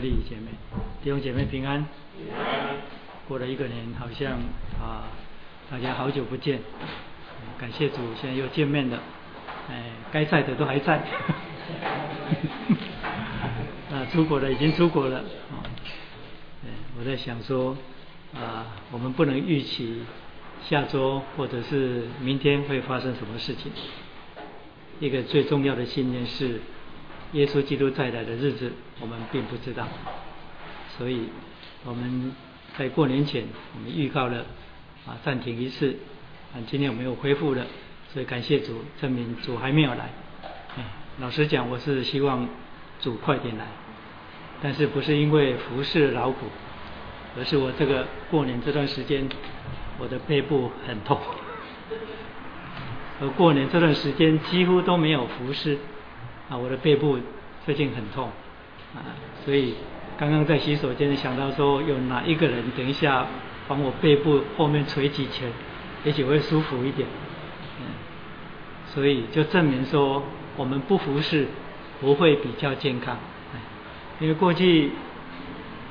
弟兄姐妹，弟兄姐妹平安。过了一个年，好像啊，大家好久不见。感谢主，现在又见面了。哎，该在的都还在。啊，出国的已经出国了。啊，我在想说，啊，我们不能预期下周或者是明天会发生什么事情。一个最重要的信念是。耶稣基督再来的日子，我们并不知道，所以我们在过年前，我们预告了啊暂停一次，啊今天我们又恢复了，所以感谢主，证明主还没有来。老实讲，我是希望主快点来，但是不是因为服侍劳苦，而是我这个过年这段时间，我的背部很痛，而过年这段时间几乎都没有服侍。啊，我的背部最近很痛啊，所以刚刚在洗手间想到说，有哪一个人等一下帮我背部后面捶几拳，也许会舒服一点。嗯，所以就证明说，我们不服侍不会比较健康。因为过去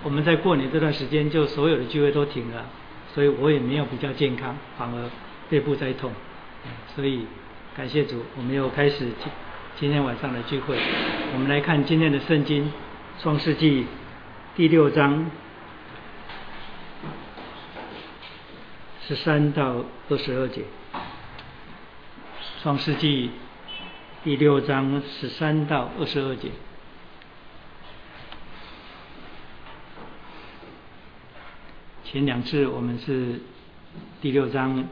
我们在过年这段时间，就所有的聚会都停了，所以我也没有比较健康，反而背部在痛。所以感谢主，我们又开始。今天晚上的聚会，我们来看今天的圣经《创世纪》第六章十三到二十二节，《创世纪》第六章十三到二十二节。前两次我们是第六章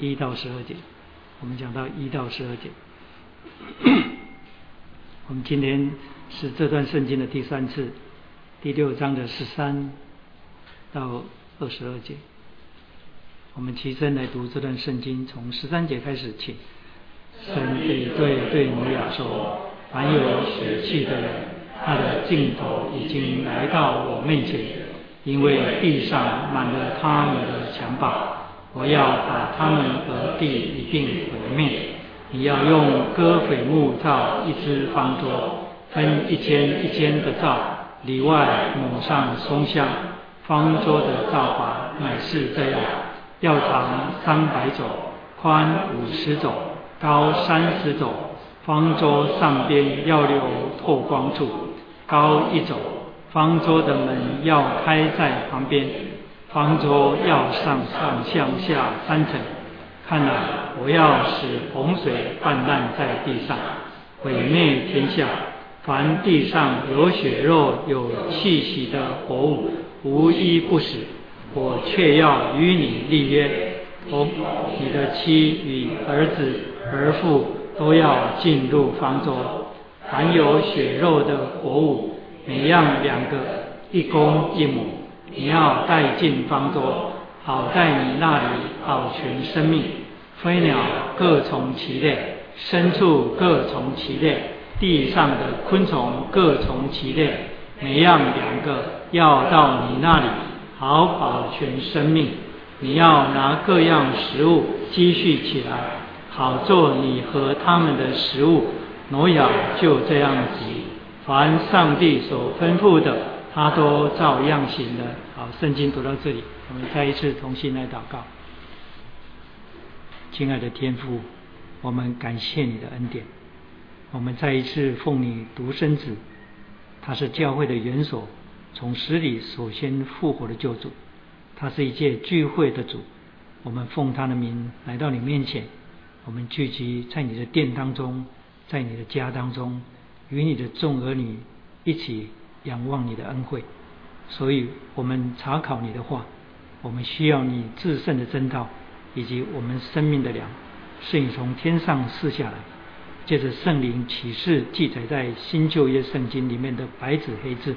一到十二节，我们讲到一到十二节。我们今天是这段圣经的第三次，第六章的十三到二十二节。我们齐声来读这段圣经，从十三节开始，请。神对对对摩亚说：“凡有血气的人，他的尽头已经来到我面前，因为地上满了他们的强暴，我要把他们和地一并毁灭。”你要用戈斐木造一只方桌，分一间一间的造，里外抹上松香。方桌的造法乃是这样：要长三百肘，宽五十肘，高三十肘。方桌上边要留透光处，高一肘。方桌的门要开在旁边。方桌要上上向下三层。看来我要使洪水泛滥在地上，毁灭天下。凡地上有血肉、有气息的活物，无一不死。我却要与你立约，同你的妻与儿子、儿妇都要进入方舟。凡有血肉的活物，每样两个，一公一母，你要带进方舟。好在你那里保全生命，飞鸟各从其类，牲畜各从其类，地上的昆虫各从其类，每样两个，要到你那里，好保全生命。你要拿各样食物积蓄起来，好做你和他们的食物。挪亚就这样子，凡上帝所吩咐的，他都照样行的。好，圣经读到这里。我们再一次同心来祷告，亲爱的天父，我们感谢你的恩典。我们再一次奉你独生子，他是教会的元首，从死里首先复活的救主，他是一届聚会的主。我们奉他的名来到你面前，我们聚集在你的殿当中，在你的家当中，与你的众儿女一起仰望你的恩惠。所以我们查考你的话。我们需要你至圣的真道，以及我们生命的粮，是你从天上赐下来，借着圣灵启示记载在新旧约圣经里面的白纸黑字。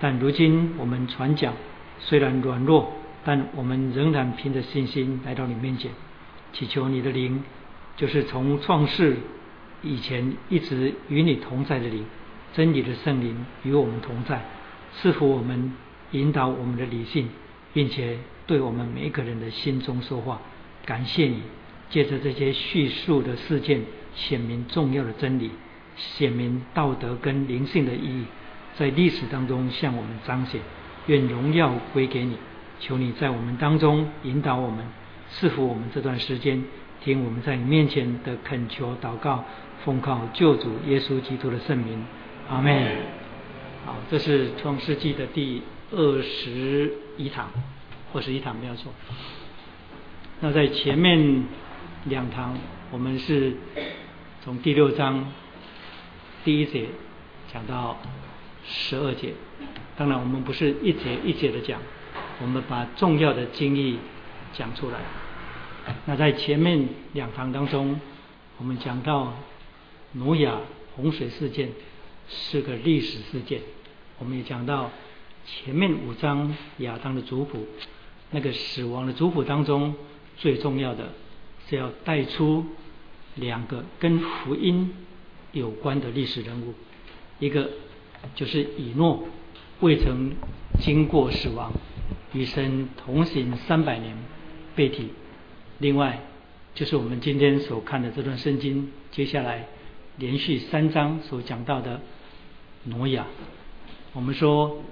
但如今我们传讲，虽然软弱，但我们仍然凭着信心来到你面前，祈求你的灵，就是从创世以前一直与你同在的灵，真理的圣灵与我们同在，赐福我们，引导我们的理性。并且对我们每一个人的心中说话，感谢你，借着这些叙述的事件，显明重要的真理，显明道德跟灵性的意义，在历史当中向我们彰显。愿荣耀归给你，求你在我们当中引导我们，赐福我们这段时间，听我们在你面前的恳求祷告，奉靠救主耶稣基督的圣名，阿妹。好，这是创世纪的第二十一堂，二十一堂没有错。那在前面两堂，我们是从第六章第一节讲到十二节。当然，我们不是一节一节的讲，我们把重要的经义讲出来。那在前面两堂当中，我们讲到挪亚洪水事件是个历史事件，我们也讲到前面五章亚当的族谱，那个死亡的族谱当中最重要的是要带出两个跟福音有关的历史人物，一个就是以诺。未曾经过死亡，与神同行三百年，被提。另外，就是我们今天所看的这段圣经，接下来连续三章所讲到的挪亚。我们说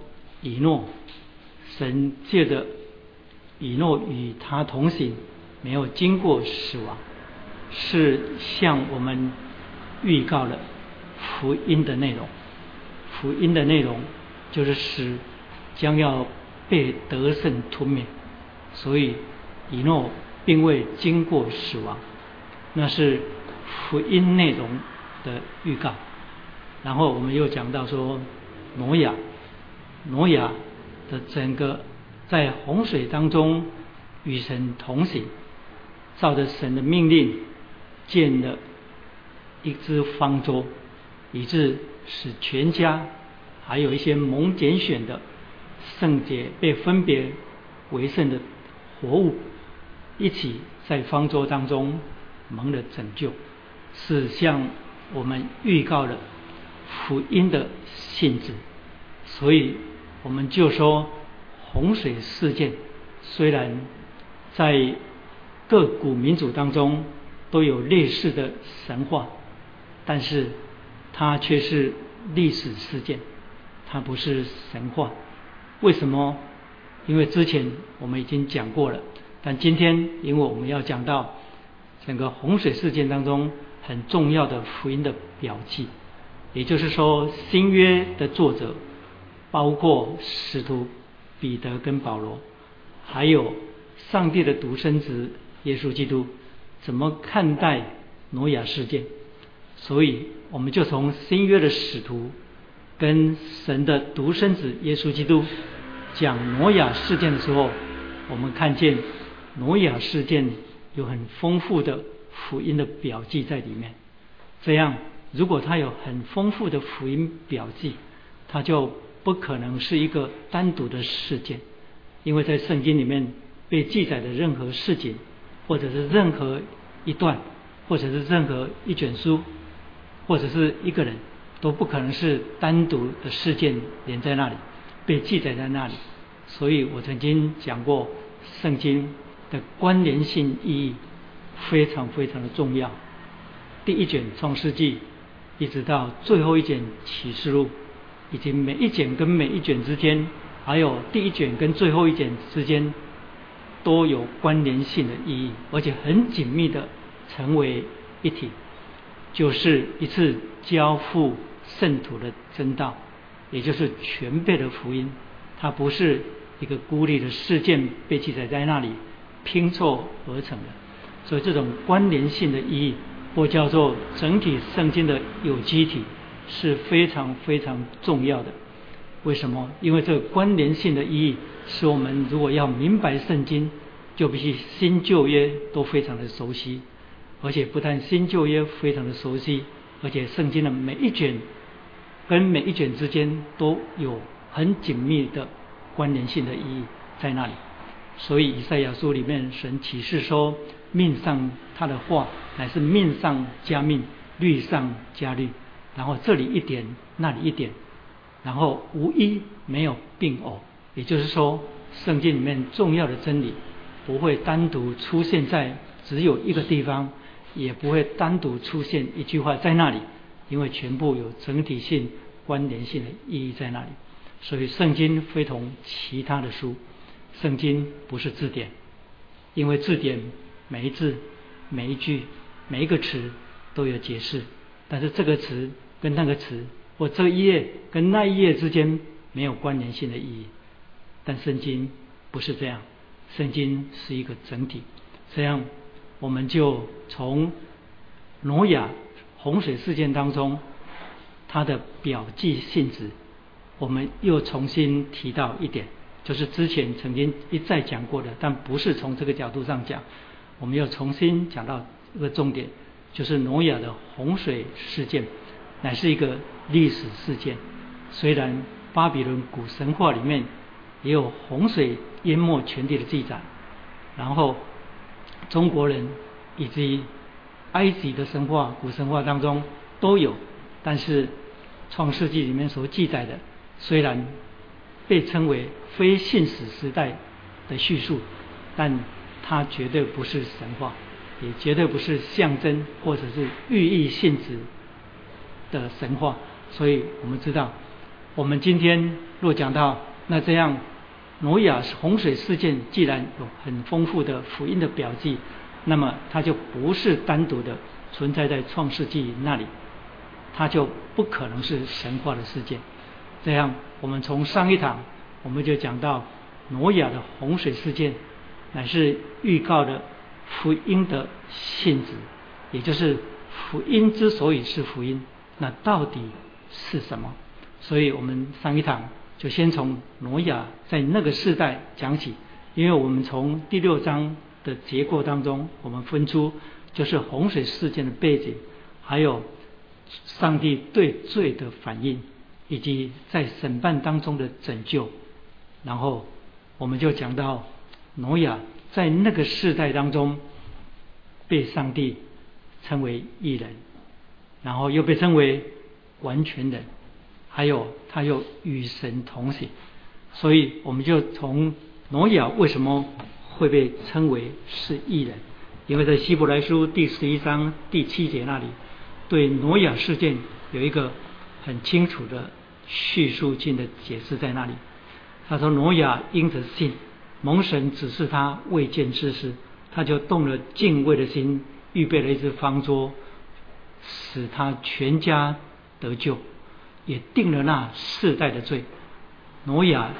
以诺，神借着以诺与他同行，没有经过死亡，是向我们预告了福音的内容。福音的内容。就是死将要被得胜吞灭，所以以诺并未经过死亡，那是福音内容的预告。然后我们又讲到说，挪亚，挪亚的整个在洪水当中与神同行，照着神的命令建了一只方舟，以致使全家。还有一些蒙拣选的圣洁被分别为圣的活物，一起在方舟当中蒙了拯救，是向我们预告了福音的性质。所以我们就说洪水事件虽然在各古民族当中都有类似的神话，但是它却是历史事件。它不是神话，为什么？因为之前我们已经讲过了，但今天因为我们要讲到整个洪水事件当中很重要的福音的表记，也就是说新约的作者包括使徒彼得跟保罗，还有上帝的独生子耶稣基督，怎么看待挪亚事件？所以我们就从新约的使徒。跟神的独生子耶稣基督讲挪亚事件的时候，我们看见挪亚事件有很丰富的福音的表记在里面。这样，如果他有很丰富的福音表记，他就不可能是一个单独的事件，因为在圣经里面被记载的任何事情，或者是任何一段，或者是任何一卷书，或者是一个人。都不可能是单独的事件连在那里，被记载在那里。所以我曾经讲过，圣经的关联性意义非常非常的重要。第一卷创世纪，一直到最后一卷启示录，以及每一卷跟每一卷之间，还有第一卷跟最后一卷之间，都有关联性的意义，而且很紧密的成为一体。就是一次交付圣徒的真道，也就是全备的福音。它不是一个孤立的事件被记载在那里拼凑而成的，所以这种关联性的意义，或叫做整体圣经的有机体，是非常非常重要的。为什么？因为这个关联性的意义，是我们如果要明白圣经，就必须新旧约都非常的熟悉。而且不但新旧约非常的熟悉，而且圣经的每一卷跟每一卷之间都有很紧密的关联性的意义在那里。所以以赛亚书里面神启示说：“命上他的话乃是命上加命，律上加律。”然后这里一点，那里一点，然后无一没有并偶。也就是说，圣经里面重要的真理不会单独出现在只有一个地方。也不会单独出现一句话在那里，因为全部有整体性关联性的意义在那里。所以圣经非同其他的书，圣经不是字典，因为字典每一字、每一句、每一个词都有解释，但是这个词跟那个词，或这一页跟那一页之间没有关联性的意义。但圣经不是这样，圣经是一个整体。这样，我们就从挪亚洪水事件当中，它的表记性质，我们又重新提到一点，就是之前曾经一再讲过的，但不是从这个角度上讲，我们又重新讲到一个重点，就是挪亚的洪水事件乃是一个历史事件。虽然巴比伦古神话里面。也有洪水淹没全地的记载，然后中国人以及埃及的神话、古神话当中都有，但是创世纪里面所记载的，虽然被称为非信史时代的叙述，但它绝对不是神话，也绝对不是象征或者是寓意性质的神话。所以我们知道，我们今天若讲到那这样。挪亚洪水事件既然有很丰富的福音的表记，那么它就不是单独的存在在创世纪那里，它就不可能是神话的事件。这样，我们从上一堂我们就讲到挪亚的洪水事件，乃是预告的福音的性质，也就是福音之所以是福音，那到底是什么？所以我们上一堂。就先从挪亚在那个世代讲起，因为我们从第六章的结构当中，我们分出就是洪水事件的背景，还有上帝对罪的反应，以及在审判当中的拯救。然后我们就讲到挪亚在那个世代当中被上帝称为异人，然后又被称为完全人。还有，他又与神同行，所以我们就从挪亚为什么会被称为是异人？因为在希伯来书第十一章第七节那里，对挪亚事件有一个很清楚的叙述性的解释在那里。他说：挪亚因着信，蒙神指示他未见之事，他就动了敬畏的心，预备了一只方桌，使他全家得救。也定了那世代的罪，挪亚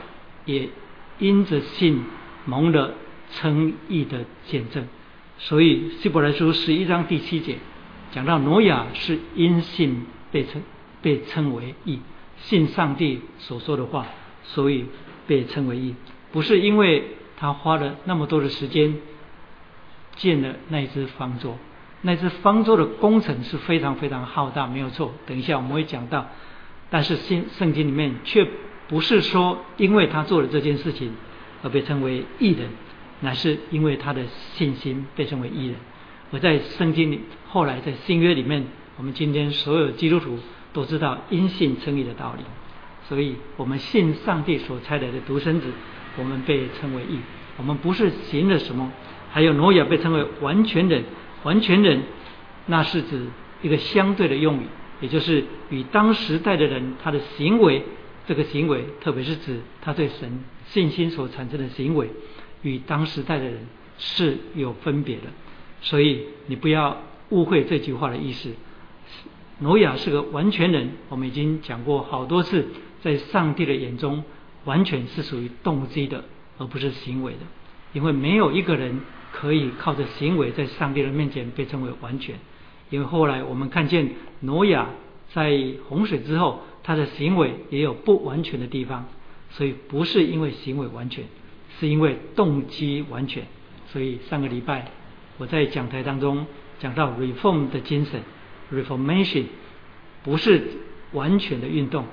也因着信蒙了称义的见证，所以希伯来书十一章第七节讲到挪亚是因信被称被称为义，信上帝所说的话，所以被称为义，不是因为他花了那么多的时间建了那一只方舟，那只方舟的工程是非常非常浩大，没有错。等一下我们会讲到。但是圣圣经里面却不是说，因为他做了这件事情而被称为义人，乃是因为他的信心被称为义人。而在圣经里，后来在新约里面，我们今天所有基督徒都知道因信称义的道理。所以我们信上帝所差来的独生子，我们被称为义。我们不是行了什么。还有挪亚被称为完全人，完全人，那是指一个相对的用语。也就是与当时代的人他的行为，这个行为，特别是指他对神信心所产生的行为，与当时代的人是有分别的。所以你不要误会这句话的意思。挪亚是个完全人，我们已经讲过好多次，在上帝的眼中，完全是属于动机的，而不是行为的。因为没有一个人可以靠着行为在上帝的面前被称为完全。因为后来我们看见挪亚在洪水之后，他的行为也有不完全的地方，所以不是因为行为完全，是因为动机完全。所以上个礼拜我在讲台当中讲到 reform 的精神，reformation 不是完全的运动，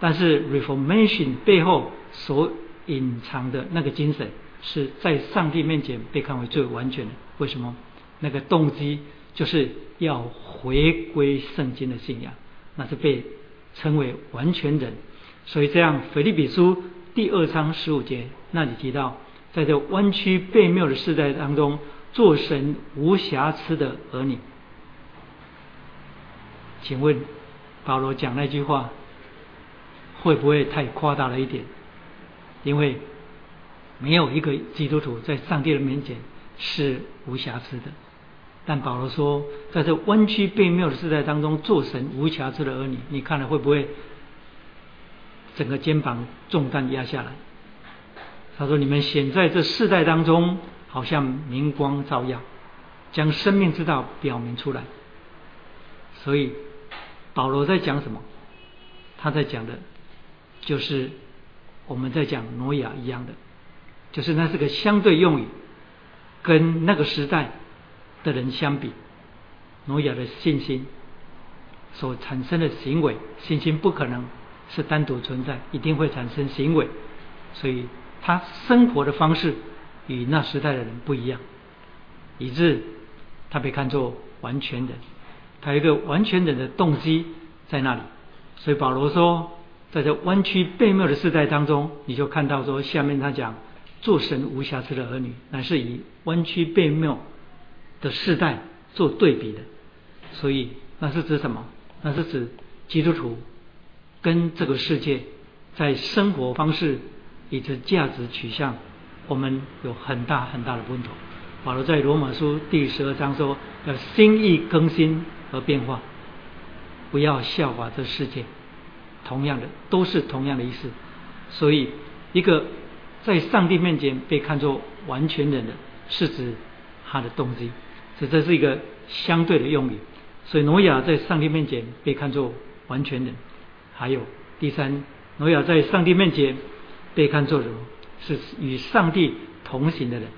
但是 reformation 背后所隐藏的那个精神，是在上帝面前被看为最完全的。为什么？那个动机。就是要回归圣经的信仰，那是被称为完全人。所以这样，腓立比书第二章十五节那里提到，在这弯曲背谬的时代当中，做神无瑕疵的儿女。请问保罗讲那句话会不会太夸大了一点？因为没有一个基督徒在上帝的面前是无瑕疵的。但保罗说，在这弯曲背谬的时代当中，做神无瑕疵的儿女，你看了会不会整个肩膀重担压下来？他说：“你们显在这世代当中，好像明光照耀，将生命之道表明出来。”所以保罗在讲什么？他在讲的，就是我们在讲挪亚一样的，就是那是个相对用语，跟那个时代的人相比，挪亚的信心所产生的行为，信心不可能是单独存在，一定会产生行为，所以。他生活的方式与那时代的人不一样，以致他被看作完全人。他有一个完全人的动机在那里。所以保罗说，在这弯曲背谬的时代当中，你就看到说，下面他讲做神无瑕疵的儿女，乃是以弯曲背谬的世代做对比的。所以那是指什么？那是指基督徒跟这个世界在生活方式。以及价值取向，我们有很大很大的不同。保罗在罗马书第十二章说：“要心意更新和变化，不要效法这世界。”同样的，都是同样的意思。所以，一个在上帝面前被看作完全人的，是指他的动机，这这是一个相对的用语。所以，挪亚在上帝面前被看作完全人。还有第三，挪亚在上帝面前。被看作什么？是与上帝同行的人。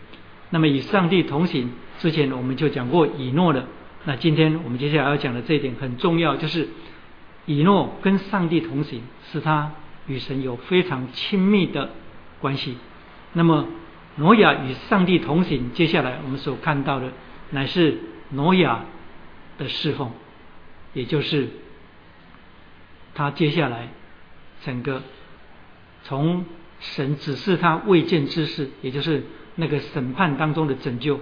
那么与上帝同行之前，我们就讲过以诺的。那今天我们接下来要讲的这一点很重要，就是以诺跟上帝同行，使他与神有非常亲密的关系。那么挪亚与上帝同行，接下来我们所看到的乃是挪亚的侍奉，也就是他接下来整个从。神指示他未见之事，也就是那个审判当中的拯救，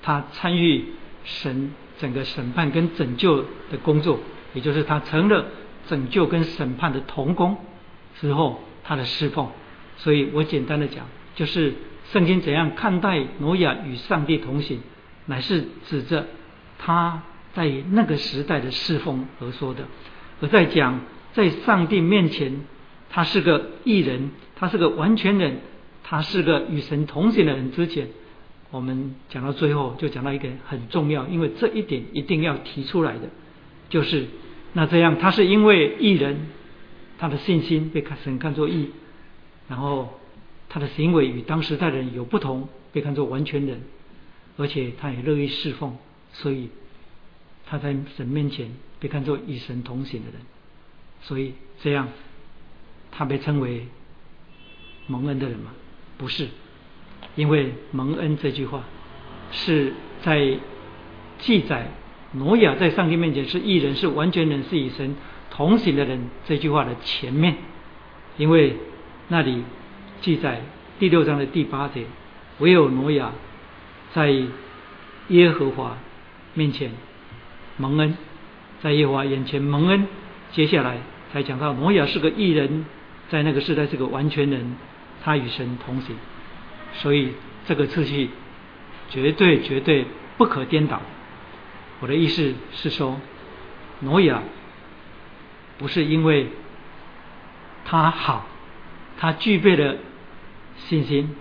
他参与神整个审判跟拯救的工作，也就是他成了拯救跟审判的同工之后，他的侍奉。所以我简单的讲，就是圣经怎样看待挪亚与上帝同行，乃是指着他在那个时代的侍奉而说的，而在讲在上帝面前，他是个艺人。他是个完全人，他是个与神同行的人。之前我们讲到最后，就讲到一个很重要，因为这一点一定要提出来的，就是那这样，他是因为艺人，他的信心被看神看作义，然后他的行为与当时代人有不同，被看作完全人，而且他也乐意侍奉，所以他在神面前被看作与神同行的人，所以这样他被称为。蒙恩的人吗？不是，因为蒙恩这句话是在记载挪亚在上帝面前是异人，是完全人，是与神同行的人这句话的前面，因为那里记载第六章的第八节，唯有挪亚在耶和华面前蒙恩，在耶和华眼前蒙恩，接下来才讲到挪亚是个异人，在那个时代是个完全人。他与神同行，所以这个次序绝对绝对不可颠倒。我的意思是说，挪亚不是因为他好，他具备了信心，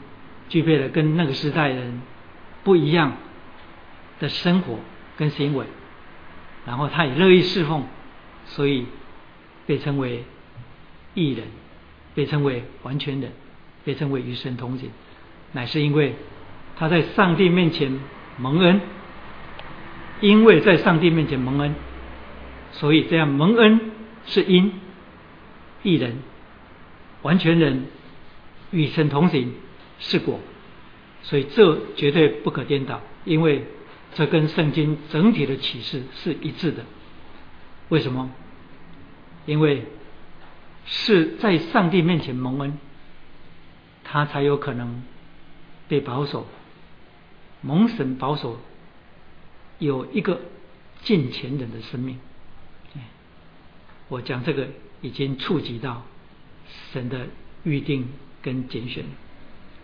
具备了跟那个时代人不一样的生活跟行为，然后他也乐意侍奉，所以被称为艺人，被称为完全人。被称为与神同行，乃是因为他在上帝面前蒙恩，因为在上帝面前蒙恩，所以这样蒙恩是因，一人完全人与神同行是果，所以这绝对不可颠倒，因为这跟圣经整体的启示是一致的。为什么？因为是在上帝面前蒙恩。他才有可能被保守，蒙神保守，有一个近前人的生命。我讲这个已经触及到神的预定跟拣选。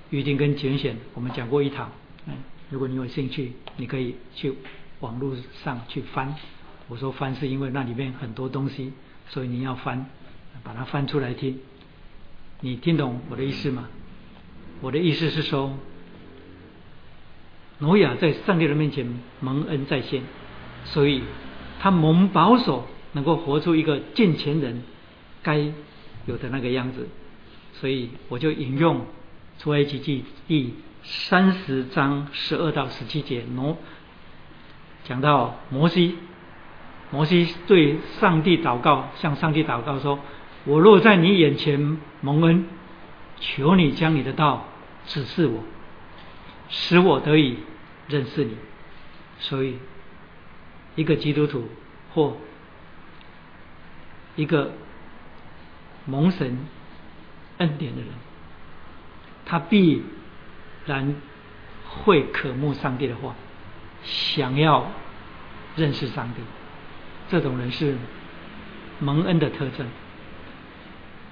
预定跟拣选，我们讲过一堂。嗯，如果你有兴趣，你可以去网络上去翻。我说翻是因为那里面很多东西，所以你要翻，把它翻出来听。你听懂我的意思吗？我的意思是说，挪亚在上帝的面前蒙恩在先，所以他蒙保守，能够活出一个近前人该有的那个样子。所以我就引用出埃及记第三十章十二到十七节，挪讲到摩西。摩西对上帝祷告，向上帝祷告说：“我若在你眼前蒙恩，求你将你的道指示我，使我得以认识你。”所以，一个基督徒或一个蒙神恩典的人，他必然会渴慕上帝的话，想要认识上帝。这种人是蒙恩的特征。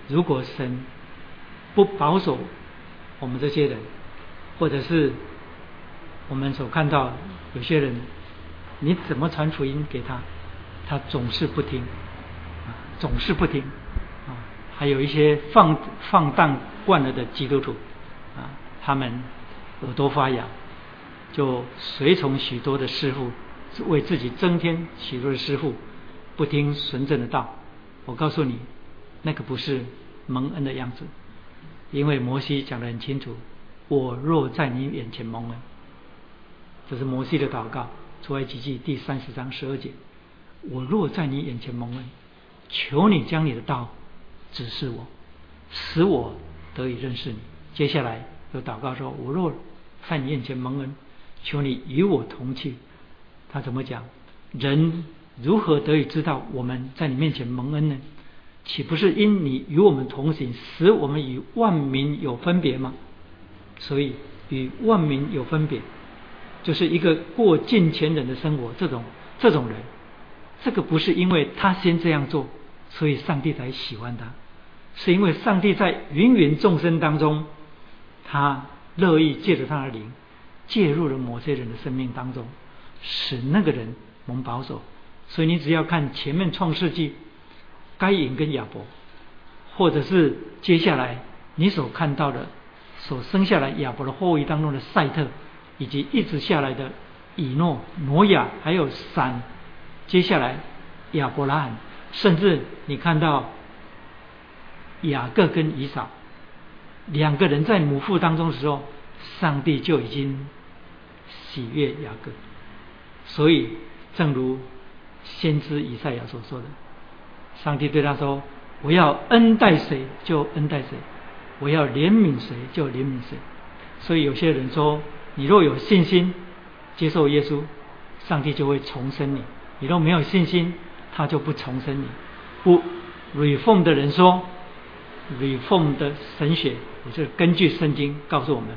如果神不保守我们这些人，或者是我们所看到有些人，你怎么传福音给他，他总是不听，总是不听啊。还有一些放放荡惯了的基督徒啊，他们耳朵发痒，就随从许多的师傅。为自己增添许多的师傅，不听纯正的道。我告诉你，那个不是蒙恩的样子。因为摩西讲得很清楚：“我若在你眼前蒙恩。”这是摩西的祷告，出埃及记第三十章十二节：“我若在你眼前蒙恩，求你将你的道指示我，使我得以认识你。”接下来又祷告说：“我若在你眼前蒙恩，求你与我同去。”他怎么讲？人如何得以知道我们在你面前蒙恩呢？岂不是因你与我们同行，使我们与万民有分别吗？所以与万民有分别，就是一个过近前人的生活。这种这种人，这个不是因为他先这样做，所以上帝才喜欢他，是因为上帝在芸芸众生当中，他乐意借着他的灵介入了某些人的生命当中。使那个人蒙保守，所以你只要看前面创世纪，该隐跟亚伯，或者是接下来你所看到的，所生下来亚伯的后裔当中的赛特，以及一直下来的以诺、挪亚，还有闪，接下来亚伯拉罕，甚至你看到雅各跟以扫两个人在母腹当中的时候，上帝就已经喜悦雅各。所以，正如先知以赛亚所说的，上帝对他说：“我要恩待谁就恩待谁，我要怜悯谁就怜悯谁。”所以有些人说：“你若有信心接受耶稣，上帝就会重生你；你若没有信心，他就不重生你。”不，reform 的人说，reform 的神学，也就是根据圣经告诉我们，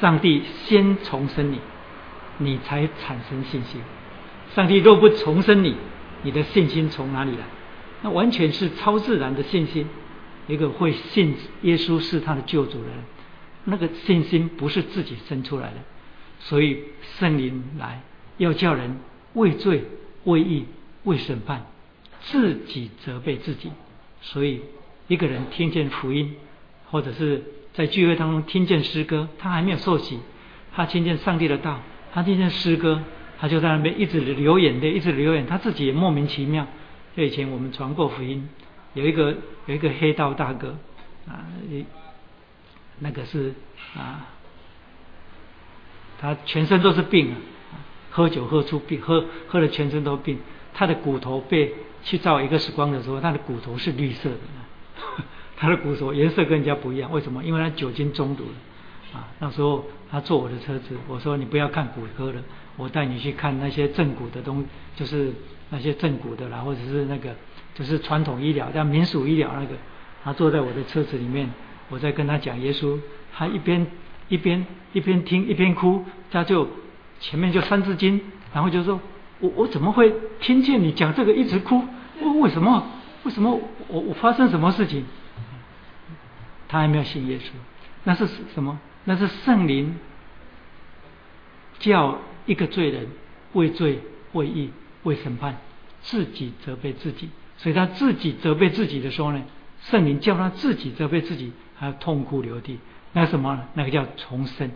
上帝先重生你。你才产生信心。上帝若不重生你，你的信心从哪里来？那完全是超自然的信心。一个会信耶稣是他的救主的人，那个信心不是自己生出来的。所以圣灵来要叫人畏罪、畏义、畏审判，自己责备自己。所以一个人听见福音，或者是在聚会当中听见诗歌，他还没有受洗，他听见上帝的道。他听见诗歌，他就在那边一直流眼泪，一直流眼，他自己也莫名其妙。就以前我们传过福音，有一个有一个黑道大哥啊，那个是啊，他全身都是病啊，喝酒喝出病，喝喝了全身都病。他的骨头被去照一个 X 光的时候，他的骨头是绿色的，他的骨头颜色跟人家不一样，为什么？因为他酒精中毒了。啊，那时候他坐我的车子，我说你不要看骨科了，我带你去看那些正骨的东，就是那些正骨的啦，或者是那个就是传统医疗，叫民俗医疗那个。他坐在我的车子里面，我在跟他讲耶稣，他一边一边一边听一边哭，他就前面就三字经，然后就说我我怎么会听见你讲这个一直哭？为为什么？为什么我我发生什么事情？他还没有信耶稣。那是什么？那是圣灵叫一个罪人为罪、为义、为审判，自己责备自己。所以他自己责备自己的时候呢，圣灵叫他自己责备自己，还要痛哭流涕。那什么？那个叫重生，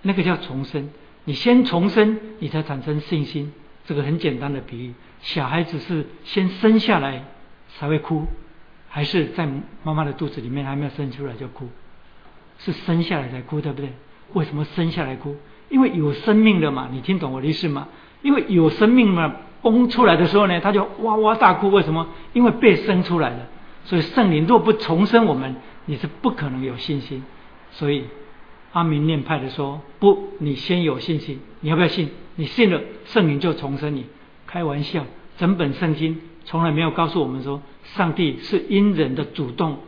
那个叫重生。你先重生，你才产生信心。这个很简单的比喻，小孩子是先生下来才会哭，还是在妈妈的肚子里面还没有生出来就哭？是生下来才哭，对不对？为什么生下来哭？因为有生命了嘛。你听懂我的意思吗？因为有生命嘛，崩出来的时候呢，他就哇哇大哭。为什么？因为被生出来了。所以圣灵若不重生我们，你是不可能有信心。所以阿明念派的说：不，你先有信心。你要不要信？你信了，圣灵就重生你。开玩笑，整本圣经从来没有告诉我们说，上帝是因人的主动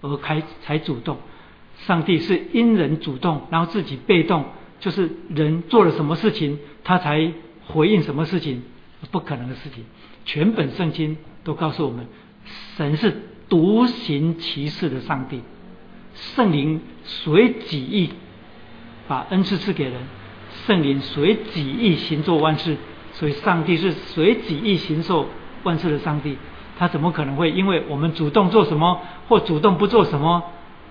而开才主动。上帝是因人主动，然后自己被动，就是人做了什么事情，他才回应什么事情，不可能的事情。全本圣经都告诉我们，神是独行其事的上帝，圣灵随己意把恩赐赐给人，圣灵随己意行做万事，所以上帝是随己意行受万事的上帝，他怎么可能会因为我们主动做什么或主动不做什么？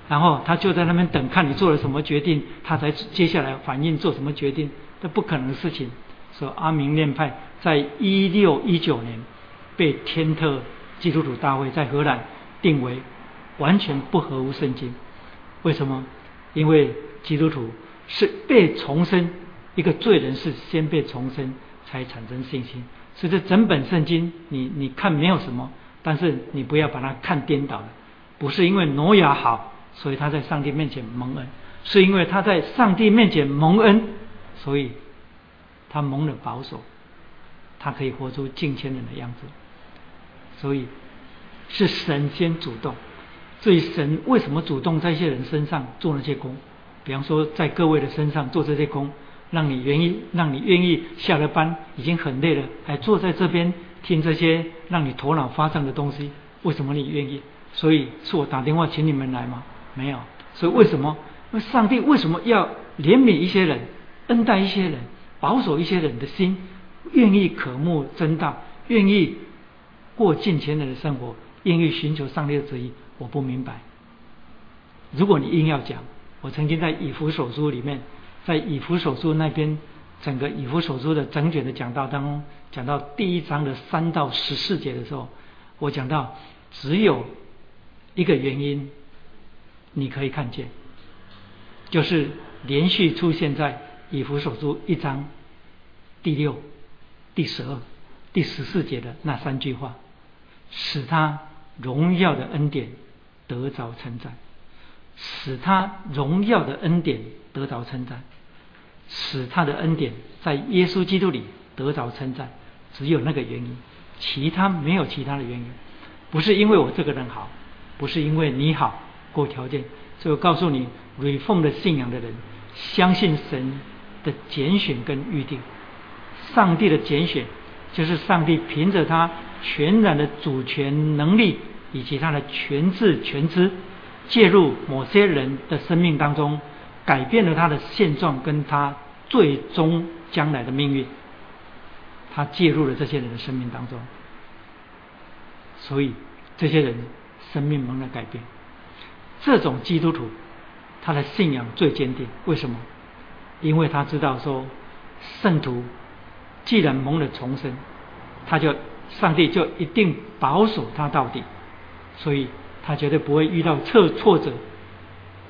然后他就在那边等，看你做了什么决定，他才接下来反应做什么决定，这不可能的事情。说阿明念派在一六一九年被天特基督徒大会在荷兰定为完全不合乎圣经。为什么？因为基督徒是被重生，一个罪人是先被重生才产生信心。所以这整本圣经，你你看没有什么，但是你不要把它看颠倒了，不是因为挪亚好。所以他在上帝面前蒙恩，是因为他在上帝面前蒙恩，所以他蒙了保守，他可以活出近千人的样子。所以是神先主动。至于神为什么主动在一些人身上做那些工，比方说在各位的身上做这些工，让你愿意，让你愿意下了班已经很累了，还坐在这边听这些让你头脑发胀的东西，为什么你愿意？所以是我打电话请你们来吗？没有，所以为什么？那上帝为什么要怜悯一些人，恩待一些人，保守一些人的心，愿意渴慕真道，愿意过近前人的生活，愿意寻求上帝的旨意？我不明白。如果你硬要讲，我曾经在以弗所书里面，在以弗所书那边，整个以弗所书的整卷的讲道当中，讲到第一章的三到十四节的时候，我讲到只有一个原因。你可以看见，就是连续出现在以弗所书一章第六、第十二、第十四节的那三句话，使他荣耀的恩典得着称赞，使他荣耀的恩典得着称赞，使他的恩典在耶稣基督里得着称赞。只有那个原因，其他没有其他的原因，不是因为我这个人好，不是因为你好。过条件，所以我告诉你，reform 的信仰的人，相信神的拣选跟预定，上帝的拣选，就是上帝凭着他全然的主权能力以及他的全智全知，介入某些人的生命当中，改变了他的现状跟他最终将来的命运，他介入了这些人的生命当中，所以这些人生命蒙了改变。这种基督徒，他的信仰最坚定。为什么？因为他知道说，圣徒既然蒙了重生，他就上帝就一定保守他到底，所以他绝对不会遇到挫挫折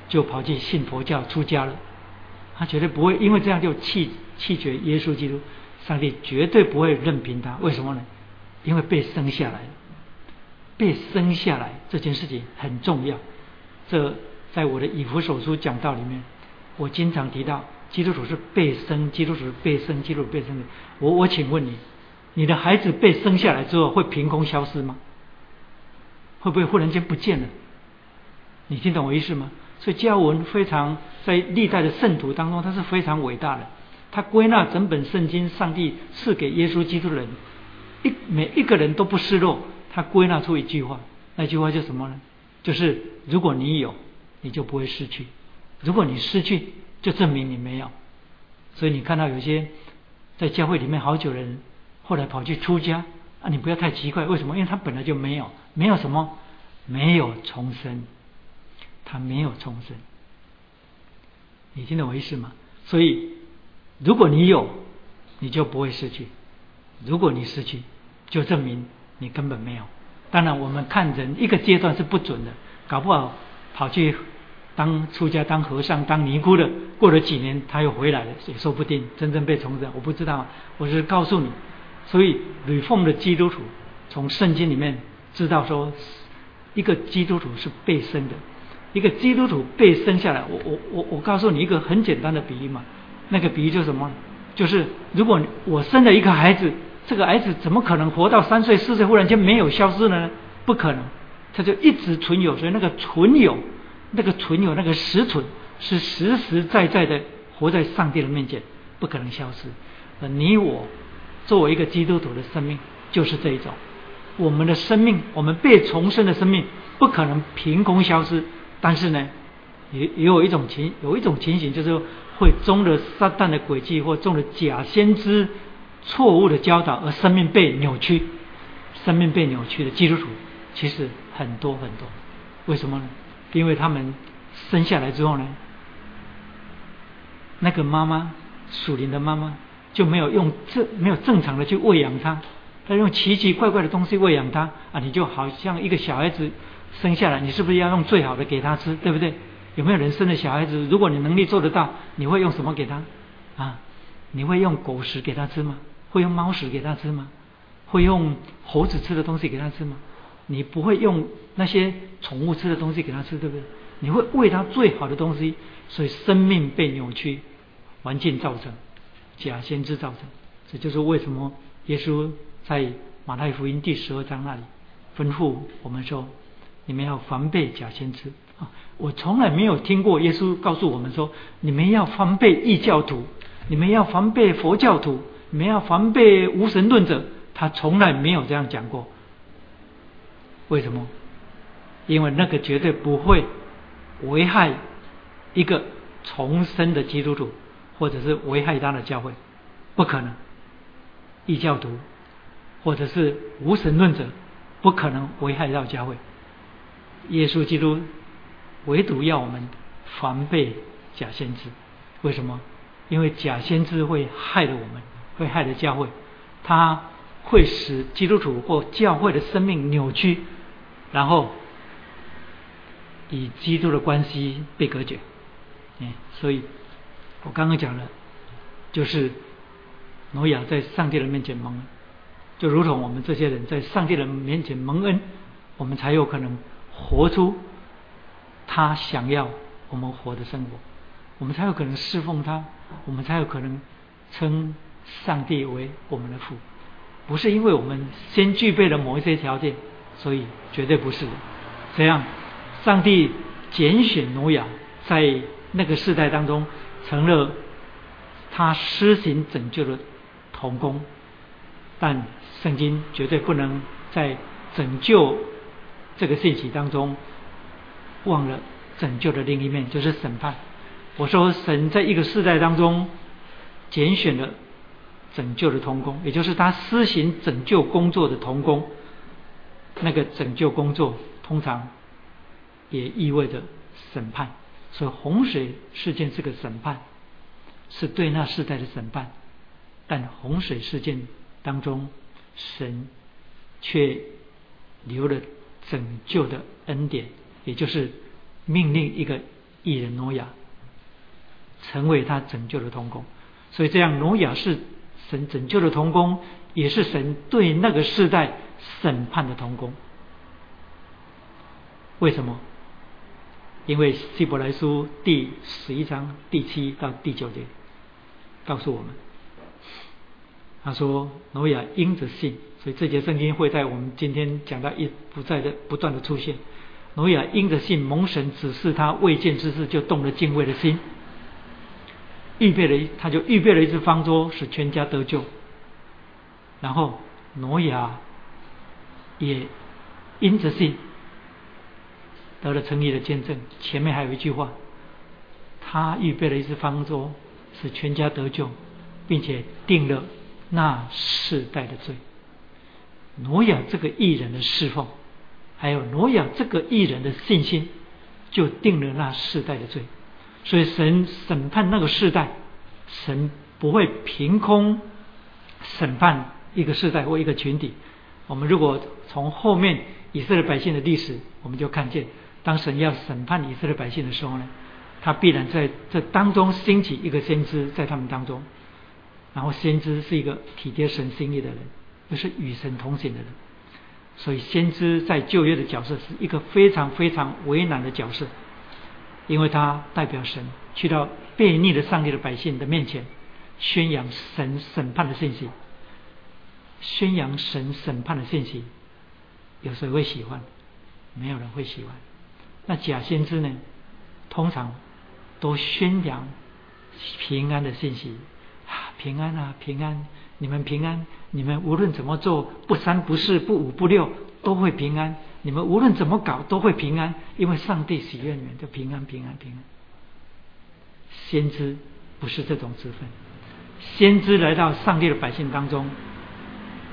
就跑去信佛教出家了。他绝对不会因为这样就弃弃绝耶稣基督。上帝绝对不会任凭他。为什么呢？因为被生下来，被生下来这件事情很重要。这在我的以弗所书讲道里面，我经常提到基督徒是被生，基督徒是被生，基督徒被生的。我我请问你，你的孩子被生下来之后会凭空消失吗？会不会忽然间不见了？你听懂我意思吗？所以加文非常在历代的圣徒当中，他是非常伟大的。他归纳整本圣经，上帝赐给耶稣基督人，一每一个人都不失落。他归纳出一句话，那句话叫什么呢？就是如果你有，你就不会失去；如果你失去，就证明你没有。所以你看到有些在教会里面好久的人，后来跑去出家啊，你不要太奇怪，为什么？因为他本来就没有，没有什么，没有重生，他没有重生。你听懂我意思吗？所以，如果你有，你就不会失去；如果你失去，就证明你根本没有。当然，我们看人一个阶段是不准的，搞不好跑去当出家、当和尚、当尼姑的，过了几年他又回来了，也说不定真正被重生。我不知道，我是告诉你。所以，吕奉的基督徒从圣经里面知道说，一个基督徒是被生的。一个基督徒被生下来，我我我我告诉你一个很简单的比喻嘛，那个比喻就是什么？就是如果我生了一个孩子，这个孩子怎么可能活到三岁四岁忽然间没有消失了呢？不可能，他就一直存有。所以那个存有，那个存有，那个实存，是实实在在的活在上帝的面前，不可能消失。你我作为一个基督徒的生命就是这一种，我们的生命，我们被重生的生命，不可能凭空消失。但是呢，也也有一种情，有一种情形，就是会中了撒旦的诡计，或中了假先知错误的教导，而生命被扭曲，生命被扭曲的基督徒其实很多很多。为什么呢？因为他们生下来之后呢，那个妈妈属灵的妈妈就没有用正没有正常的去喂养他，他用奇奇怪怪的东西喂养他啊，你就好像一个小孩子。生下来，你是不是要用最好的给他吃，对不对？有没有人生的小孩子？如果你能力做得到，你会用什么给他？啊，你会用狗食给他吃吗？会用猫食给他吃吗？会用猴子吃的东西给他吃吗？你不会用那些宠物吃的东西给它吃，对不对？你会喂它最好的东西，所以生命被扭曲，环境造成，假先知造成，这就是为什么耶稣在马太福音第十二章那里吩咐我们说。你们要防备假先知啊！我从来没有听过耶稣告诉我们说，你们要防备异教徒，你们要防备佛教徒，你们要防备无神论者。他从来没有这样讲过。为什么？因为那个绝对不会危害一个重生的基督徒，或者是危害他的教会，不可能。异教徒或者是无神论者，不可能危害到教会。耶稣基督唯独要我们防备假先知，为什么？因为假先知会害了我们，会害了教会，他会使基督徒或教会的生命扭曲，然后与基督的关系被隔绝。嗯，所以我刚刚讲了，就是挪亚在上帝的面前蒙恩，就如同我们这些人在上帝的面前蒙恩，我们才有可能。活出他想要我们活的生活，我们才有可能侍奉他，我们才有可能称上帝为我们的父。不是因为我们先具备了某一些条件，所以绝对不是。这样，上帝拣选挪亚，在那个时代当中，成了他施行拯救的童工。但圣经绝对不能在拯救。这个信息当中，忘了拯救的另一面，就是审判。我说，神在一个世代当中拣选了拯救的童工，也就是他施行拯救工作的童工。那个拯救工作通常也意味着审判，所以洪水事件这个审判是对那世代的审判，但洪水事件当中，神却留了。拯救的恩典，也就是命令一个艺人诺亚成为他拯救的童工，所以这样诺亚是神拯救的童工，也是神对那个世代审判的童工。为什么？因为希伯来书第十一章第七到第九节告诉我们，他说挪亚因着信。所以这节圣经会在我们今天讲到一不在的不断的出现。挪亚因着信蒙神指示他未见之事，就动了敬畏的心，预备了一他就预备了一只方桌，使全家得救。然后挪亚也因着信，得了诚意的见证。前面还有一句话，他预备了一只方舟，使全家得救，并且定了那世代的罪。挪亚这个艺人的侍奉，还有挪亚这个艺人的信心，就定了那世代的罪。所以神审判那个世代，神不会凭空审判一个世代或一个群体。我们如果从后面以色列百姓的历史，我们就看见，当神要审判以色列百姓的时候呢，他必然在这当中兴起一个先知在他们当中，然后先知是一个体贴神心意的人。就是与神同行的人，所以先知在旧约的角色是一个非常非常为难的角色，因为他代表神去到悖逆的上帝的百姓的面前，宣扬神审判的信息，宣扬神审判的信息，有谁会喜欢？没有人会喜欢。那假先知呢？通常都宣扬平安的信息，啊，平安啊，平安。你们平安，你们无论怎么做，不三不四不五不六，都会平安。你们无论怎么搞，都会平安，因为上帝喜悦你们，就平安平安平安。先知不是这种身份，先知来到上帝的百姓当中，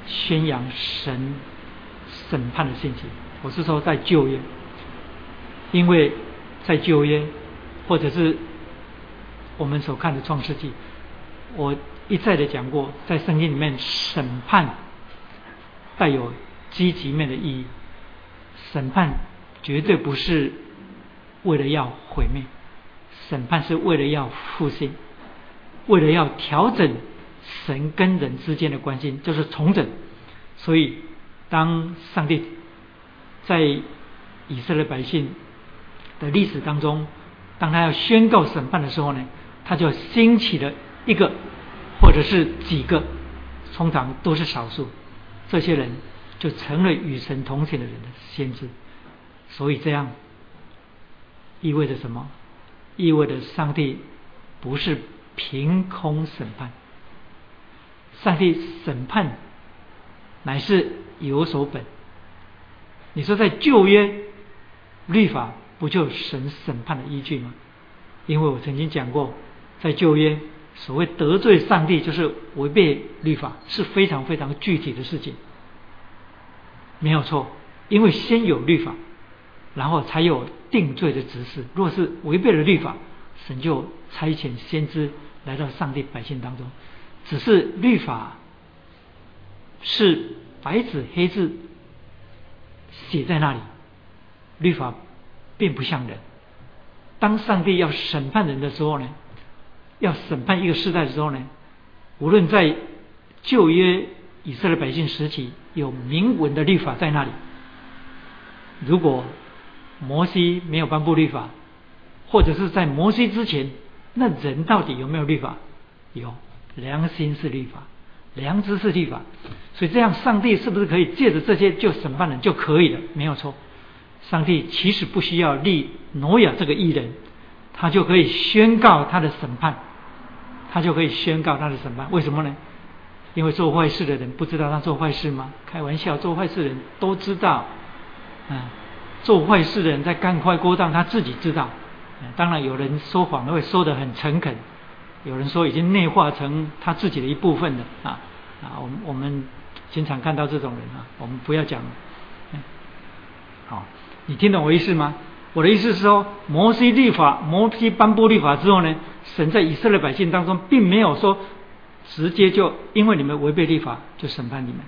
宣扬神审判的信息。我是说在旧约，因为在旧约，或者是我们所看的创世纪，我。一再的讲过，在圣经里面，审判带有积极面的意义。审判绝对不是为了要毁灭，审判是为了要复兴，为了要调整神跟人之间的关系，就是重整。所以，当上帝在以色列百姓的历史当中，当他要宣告审判的时候呢，他就兴起了一个。或者是几个，通常都是少数，这些人就成了与神同行的人的先知。所以这样意味着什么？意味着上帝不是凭空审判，上帝审判乃是有所本。你说在旧约律法不就神审判的依据吗？因为我曾经讲过，在旧约。所谓得罪上帝，就是违背律法，是非常非常具体的事情，没有错。因为先有律法，然后才有定罪的指示。若是违背了律法，神就差遣先知来到上帝百姓当中。只是律法是白纸黑字写在那里，律法并不像人。当上帝要审判人的时候呢？要审判一个时代的时候呢，无论在旧约以色列百姓时期有明文的律法在那里，如果摩西没有颁布律法，或者是在摩西之前，那人到底有没有律法？有，良心是律法，良知是律法，所以这样上帝是不是可以借着这些就审判人就可以了？没有错，上帝其实不需要立挪亚这个艺人，他就可以宣告他的审判。他就可以宣告他的审判，为什么呢？因为做坏事的人不知道他做坏事吗？开玩笑，做坏事的人都知道。嗯，做坏事的人在干坏勾当，他自己知道。当然，有人说谎会说得很诚恳，有人说已经内化成他自己的一部分的啊啊！我们我们经常看到这种人啊，我们不要讲。好，你听懂我意思吗？我的意思是说，摩西律法，摩西颁布律法之后呢？神在以色列百姓当中，并没有说直接就因为你们违背律法就审判你们，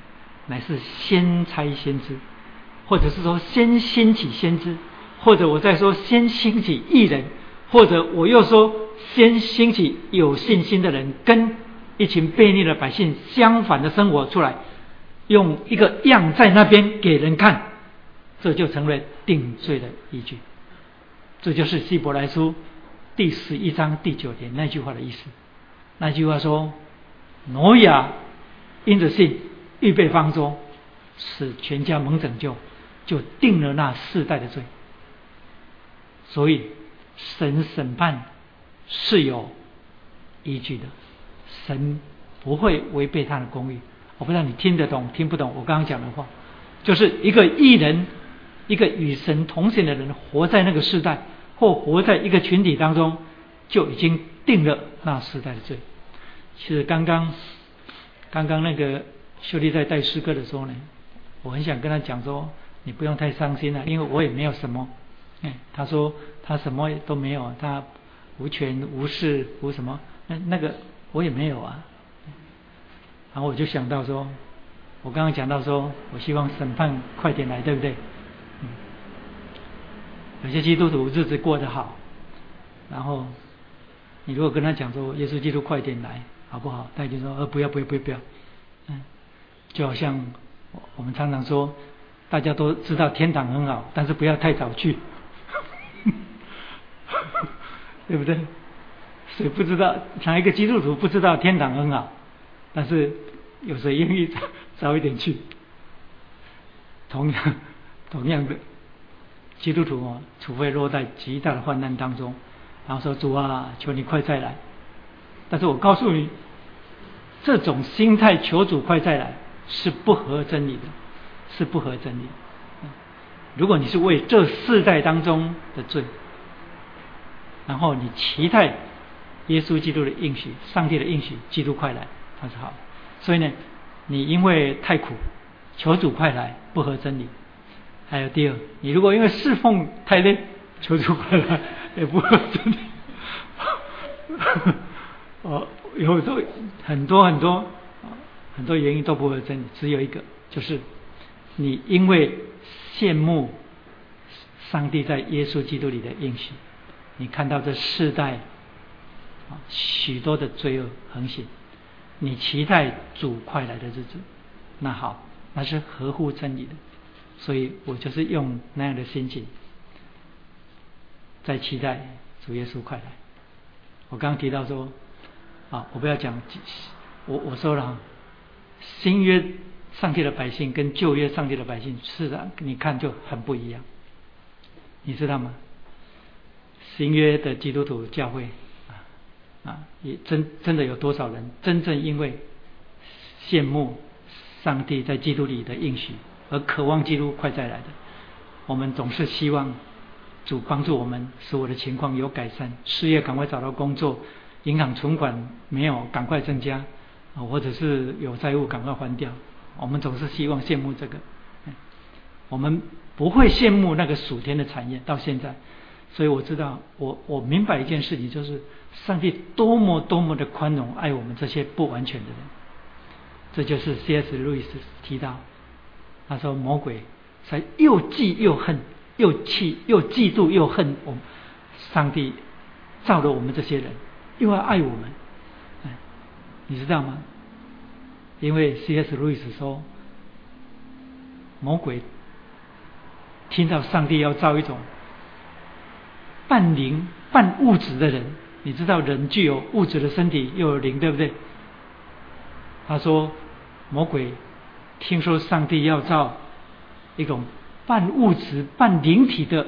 乃是先差先知，或者是说先兴起先知，或者我再说先兴起艺人，或者我又说先兴起有信心的人，跟一群悖逆的百姓相反的生活出来，用一个样在那边给人看，这就成为定罪的依据。这就是希伯来书。第十一章第九节那句话的意思，那句话说：“挪亚因着信预备方舟，使全家蒙拯救，就定了那世代的罪。”所以神审判是有依据的，神不会违背他的公义。我不知道你听得懂听不懂我刚刚讲的话，就是一个艺人一个与神同行的人活在那个时代，或活在一个群体当中，就已经定了那时代的罪。其实刚刚刚刚那个修丽在带诗歌的时候呢，我很想跟他讲说，你不用太伤心了，因为我也没有什么。哎，他说他什么都没有，他无权无势无什么，那那个我也没有啊。然后我就想到说，我刚刚讲到说，我希望审判快点来，对不对？嗯。有些基督徒日子过得好，然后你如果跟他讲说，耶稣基督快点来，好不好？他就说，呃，不要不要不要不要。嗯。就好像我们常常说，大家都知道天堂很好，但是不要太早去。对不对？谁不知道？哪一个基督徒不知道天堂很好，但是有谁愿意早一点去？同样，同样的基督徒哦，除非落在极大的患难当中，然后说主啊，求你快再来。但是我告诉你，这种心态求主快再来是不合真理的，是不合真理。如果你是为这世代当中的罪。然后你期待耶稣基督的应许，上帝的应许，基督快来，他是好。所以呢，你因为太苦，求主快来，不合真理。还有第二，你如果因为侍奉太累，求主快来，也不合真理。哦，有时候很多很多很多原因都不合真理，只有一个，就是你因为羡慕上帝在耶稣基督里的应许。你看到这世代啊许多的罪恶横行，你期待主快来的日子，那好，那是合乎真理的，所以我就是用那样的心情在期待主耶稣快来。我刚刚提到说啊，我不要讲，我我说了，新约上帝的百姓跟旧约上帝的百姓，是的，你看就很不一样，你知道吗？新约的基督徒教会啊啊，也真真的有多少人真正因为羡慕上帝在基督里的应许而渴望基督快再来的？我们总是希望主帮助我们，使我的情况有改善，事业赶快找到工作，银行存款没有赶快增加啊，或者是有债务赶快还掉。我们总是希望羡慕这个，我们不会羡慕那个属天的产业。到现在。所以我知道，我我明白一件事情，就是上帝多么多么的宽容，爱我们这些不完全的人。这就是 C.S. 路易斯提到，他说魔鬼才又忌又恨，又气又嫉妒又恨我们。上帝造了我们这些人，又要爱我们，你知道吗？因为 C.S. 路易斯说，魔鬼听到上帝要造一种。半灵半物质的人，你知道人具有物质的身体，又有灵，对不对？他说魔鬼听说上帝要造一种半物质半灵体的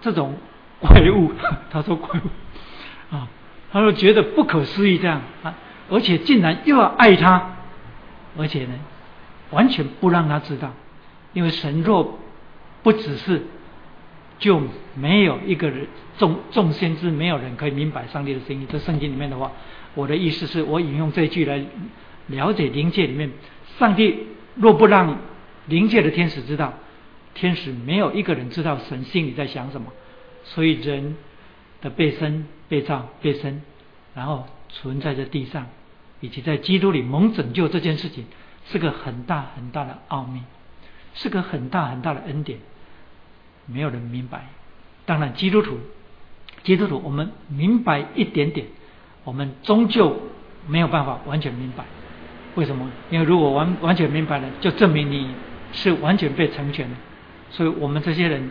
这种怪物，他说怪物啊，他说觉得不可思议这样啊，而且竟然又要爱他，而且呢完全不让他知道，因为神若不只是。就没有一个人众众先知，没有人可以明白上帝的声音。这圣经里面的话，我的意思是我引用这一句来了解灵界里面，上帝若不让灵界的天使知道，天使没有一个人知道神心里在想什么。所以人的被生、被造、被生，然后存在在地上，以及在基督里蒙拯救这件事情，是个很大很大的奥秘，是个很大很大的恩典。没有人明白，当然基督徒，基督徒我们明白一点点，我们终究没有办法完全明白。为什么？因为如果完完全明白了，就证明你是完全被成全的。所以我们这些人，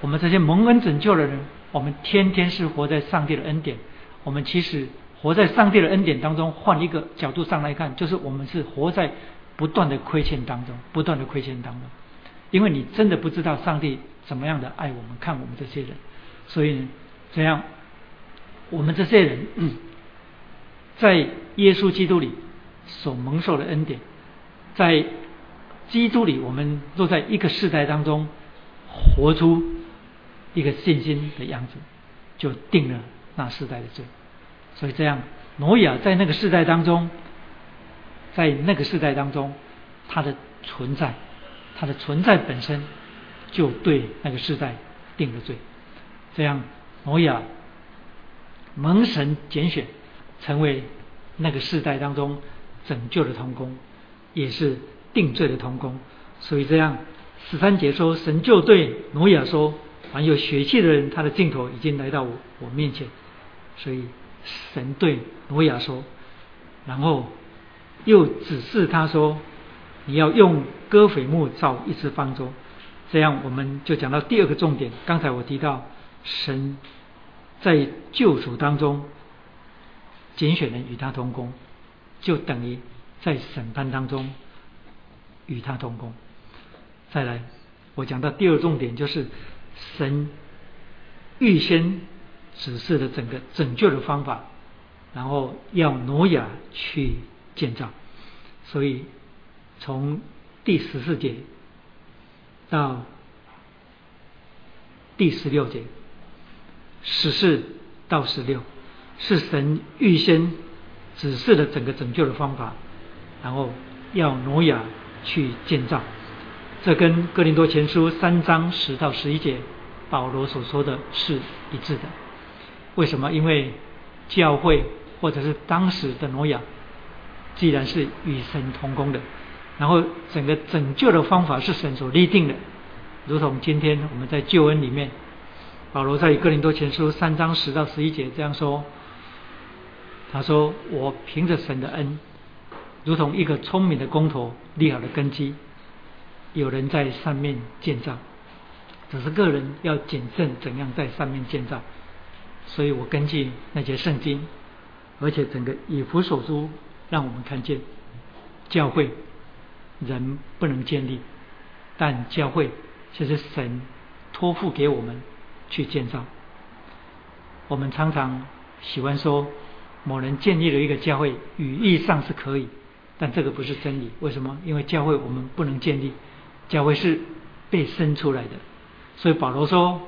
我们这些蒙恩拯救的人，我们天天是活在上帝的恩典。我们其实活在上帝的恩典当中，换一个角度上来看，就是我们是活在不断的亏欠当中，不断的亏欠当中。因为你真的不知道上帝。怎么样的爱我们，看我们这些人，所以呢这样，我们这些人 在耶稣基督里所蒙受的恩典，在基督里，我们都在一个世代当中活出一个信心的样子，就定了那世代的罪。所以这样，挪亚在那个世代当中，在那个世代当中，他的存在，他的存在本身就对那个世代定了罪。这样，挪亚蒙神拣选，成为那个世代当中拯救的童工，也是定罪的童工。所以这样，十三节说，神就对挪亚说：“凡有血气的人，他的镜头已经来到我我面前。”所以神对挪亚说，然后又指示他说：“你要用戈斐木造一只方舟。”这样我们就讲到第二个重点。刚才我提到。神在救赎当中拣选人与他同工，就等于在审判当中与他同工。再来，我讲到第二重点，就是神预先指示了整个拯救的方法，然后要挪亚去建造。所以从第十四节到第十六节。十四到十六是神预先指示了整个拯救的方法，然后要挪亚去建造。这跟哥林多前书三章十到十一节保罗所说的是一致的。为什么？因为教会或者是当时的挪亚，既然是与神同工的，然后整个拯救的方法是神所立定的，如同今天我们在救恩里面。保罗在以哥林多前书三章十到十一节这样说：“他说，我凭着神的恩，如同一个聪明的工头立好了根基，有人在上面建造，只是个人要谨慎怎样在上面建造。所以我根据那些圣经，而且整个以弗所书让我们看见，教会人不能建立，但教会却是神托付给我们。”去建造。我们常常喜欢说某人建立了一个教会，语义上是可以，但这个不是真理。为什么？因为教会我们不能建立，教会是被生出来的。所以保罗说：“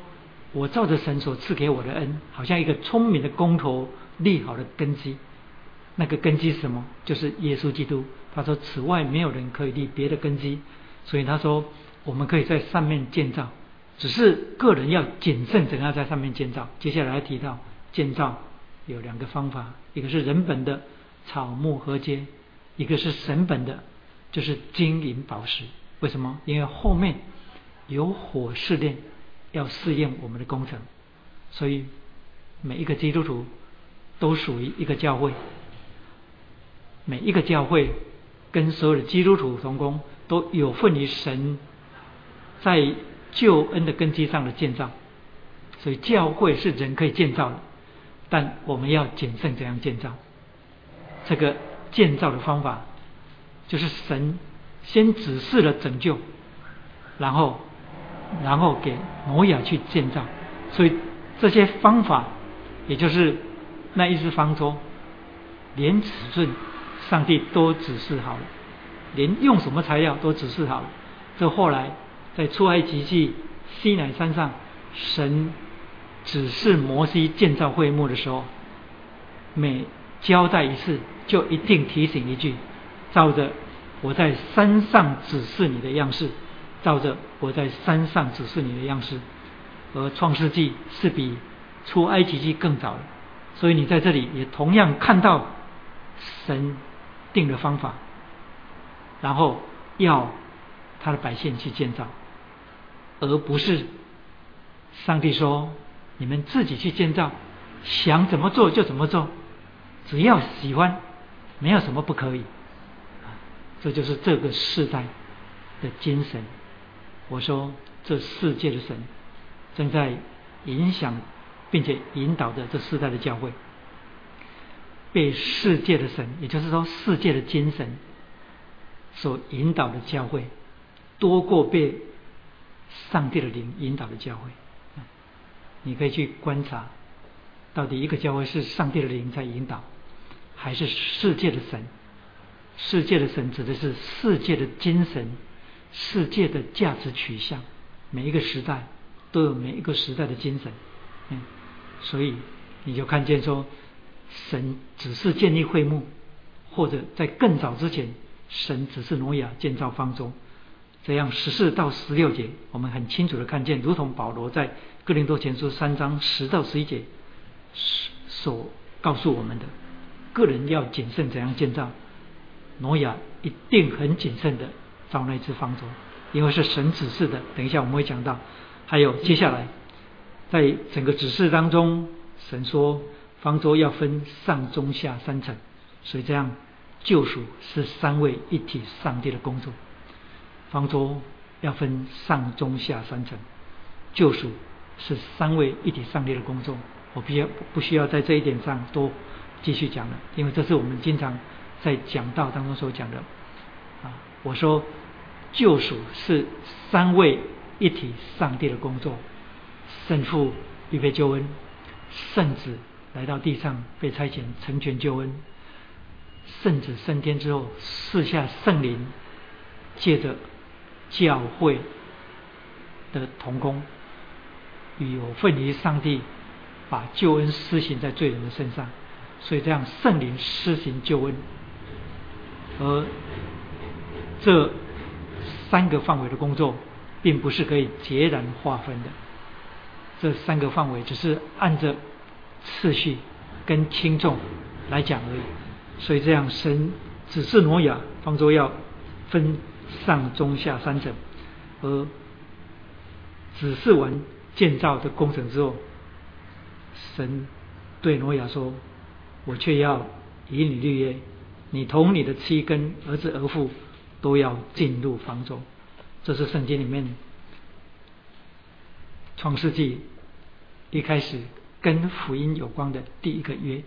我照着神所赐给我的恩，好像一个聪明的工头立好的根基。那个根基是什么？就是耶稣基督。他说：此外没有人可以立别的根基。所以他说，我们可以在上面建造。”只是个人要谨慎，怎样在上面建造。接下来提到建造有两个方法，一个是人本的草木合接，一个是神本的，就是金银宝石。为什么？因为后面有火试炼，要试验我们的工程。所以每一个基督徒都属于一个教会，每一个教会跟所有的基督徒同工，都有份于神在。救恩的根基上的建造，所以教会是人可以建造的，但我们要谨慎怎样建造。这个建造的方法，就是神先指示了拯救，然后然后给摩亚去建造。所以这些方法，也就是那一只方舟，连尺寸上帝都指示好了，连用什么材料都指示好了。这后来。在出埃及记西南山上，神指示摩西建造会幕的时候，每交代一次，就一定提醒一句：照着我在山上指示你的样式，照着我在山上指示你的样式。而创世纪是比出埃及记更早的，所以你在这里也同样看到神定的方法，然后要他的百姓去建造。而不是上帝说你们自己去建造，想怎么做就怎么做，只要喜欢，没有什么不可以。这就是这个世代的精神。我说这世界的神正在影响并且引导着这世代的教会，被世界的神，也就是说世界的精神所引导的教会，多过被。上帝的灵引导的教会，你可以去观察，到底一个教会是上帝的灵在引导，还是世界的神？世界的神指的是世界的精神、世界的价值取向，每一个时代都有每一个时代的精神，嗯，所以你就看见说，神只是建立会幕，或者在更早之前，神只是挪亚建造方舟，这样十四到十六节，我们很清楚的看见，如同保罗在哥林多前书三章十到十一节所告诉我们的，个人要谨慎怎样建造，挪亚一定很谨慎的造那只方舟。因为是神指示的，等一下我们会讲到。还有接下来，在整个指示当中，神说方舟要分上中下三层，所以这样救赎是三位一体上帝的工作。方舟要分上中下三层，救赎是三位一体上帝的工作。我必要不需要在这一点上多继续讲了，因为这是我们经常在讲道当中所讲的。啊，我说。救赎是三位一体上帝的工作，圣父预备救恩，圣子来到地上被差遣成全救恩，圣子升天之后赐下圣灵，借着教会的同工，与有份于上帝把救恩施行在罪人的身上，所以这样圣灵施行救恩，而这。三个范围的工作，并不是可以截然划分的。这三个范围只是按着次序跟轻重来讲而已。所以这样，神指示挪亚方舟要分上中下三层，而指示完建造的工程之后，神对挪亚说：“我却要以你立约，你同你的妻跟儿子儿妇。”都要进入方舟，这是圣经里面创世纪一开始跟福音有关的第一个约。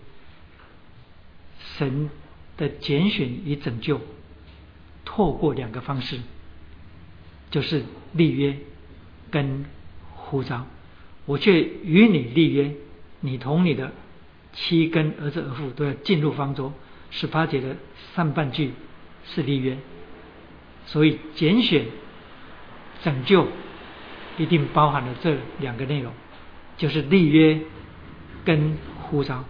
神的拣选与拯救，透过两个方式，就是立约跟呼召。我却与你立约，你同你的妻跟儿子儿妇都要进入方舟。十八节的上半句是立约。所以拣选、拯救，一定包含了这两个内容，就是立约跟呼召。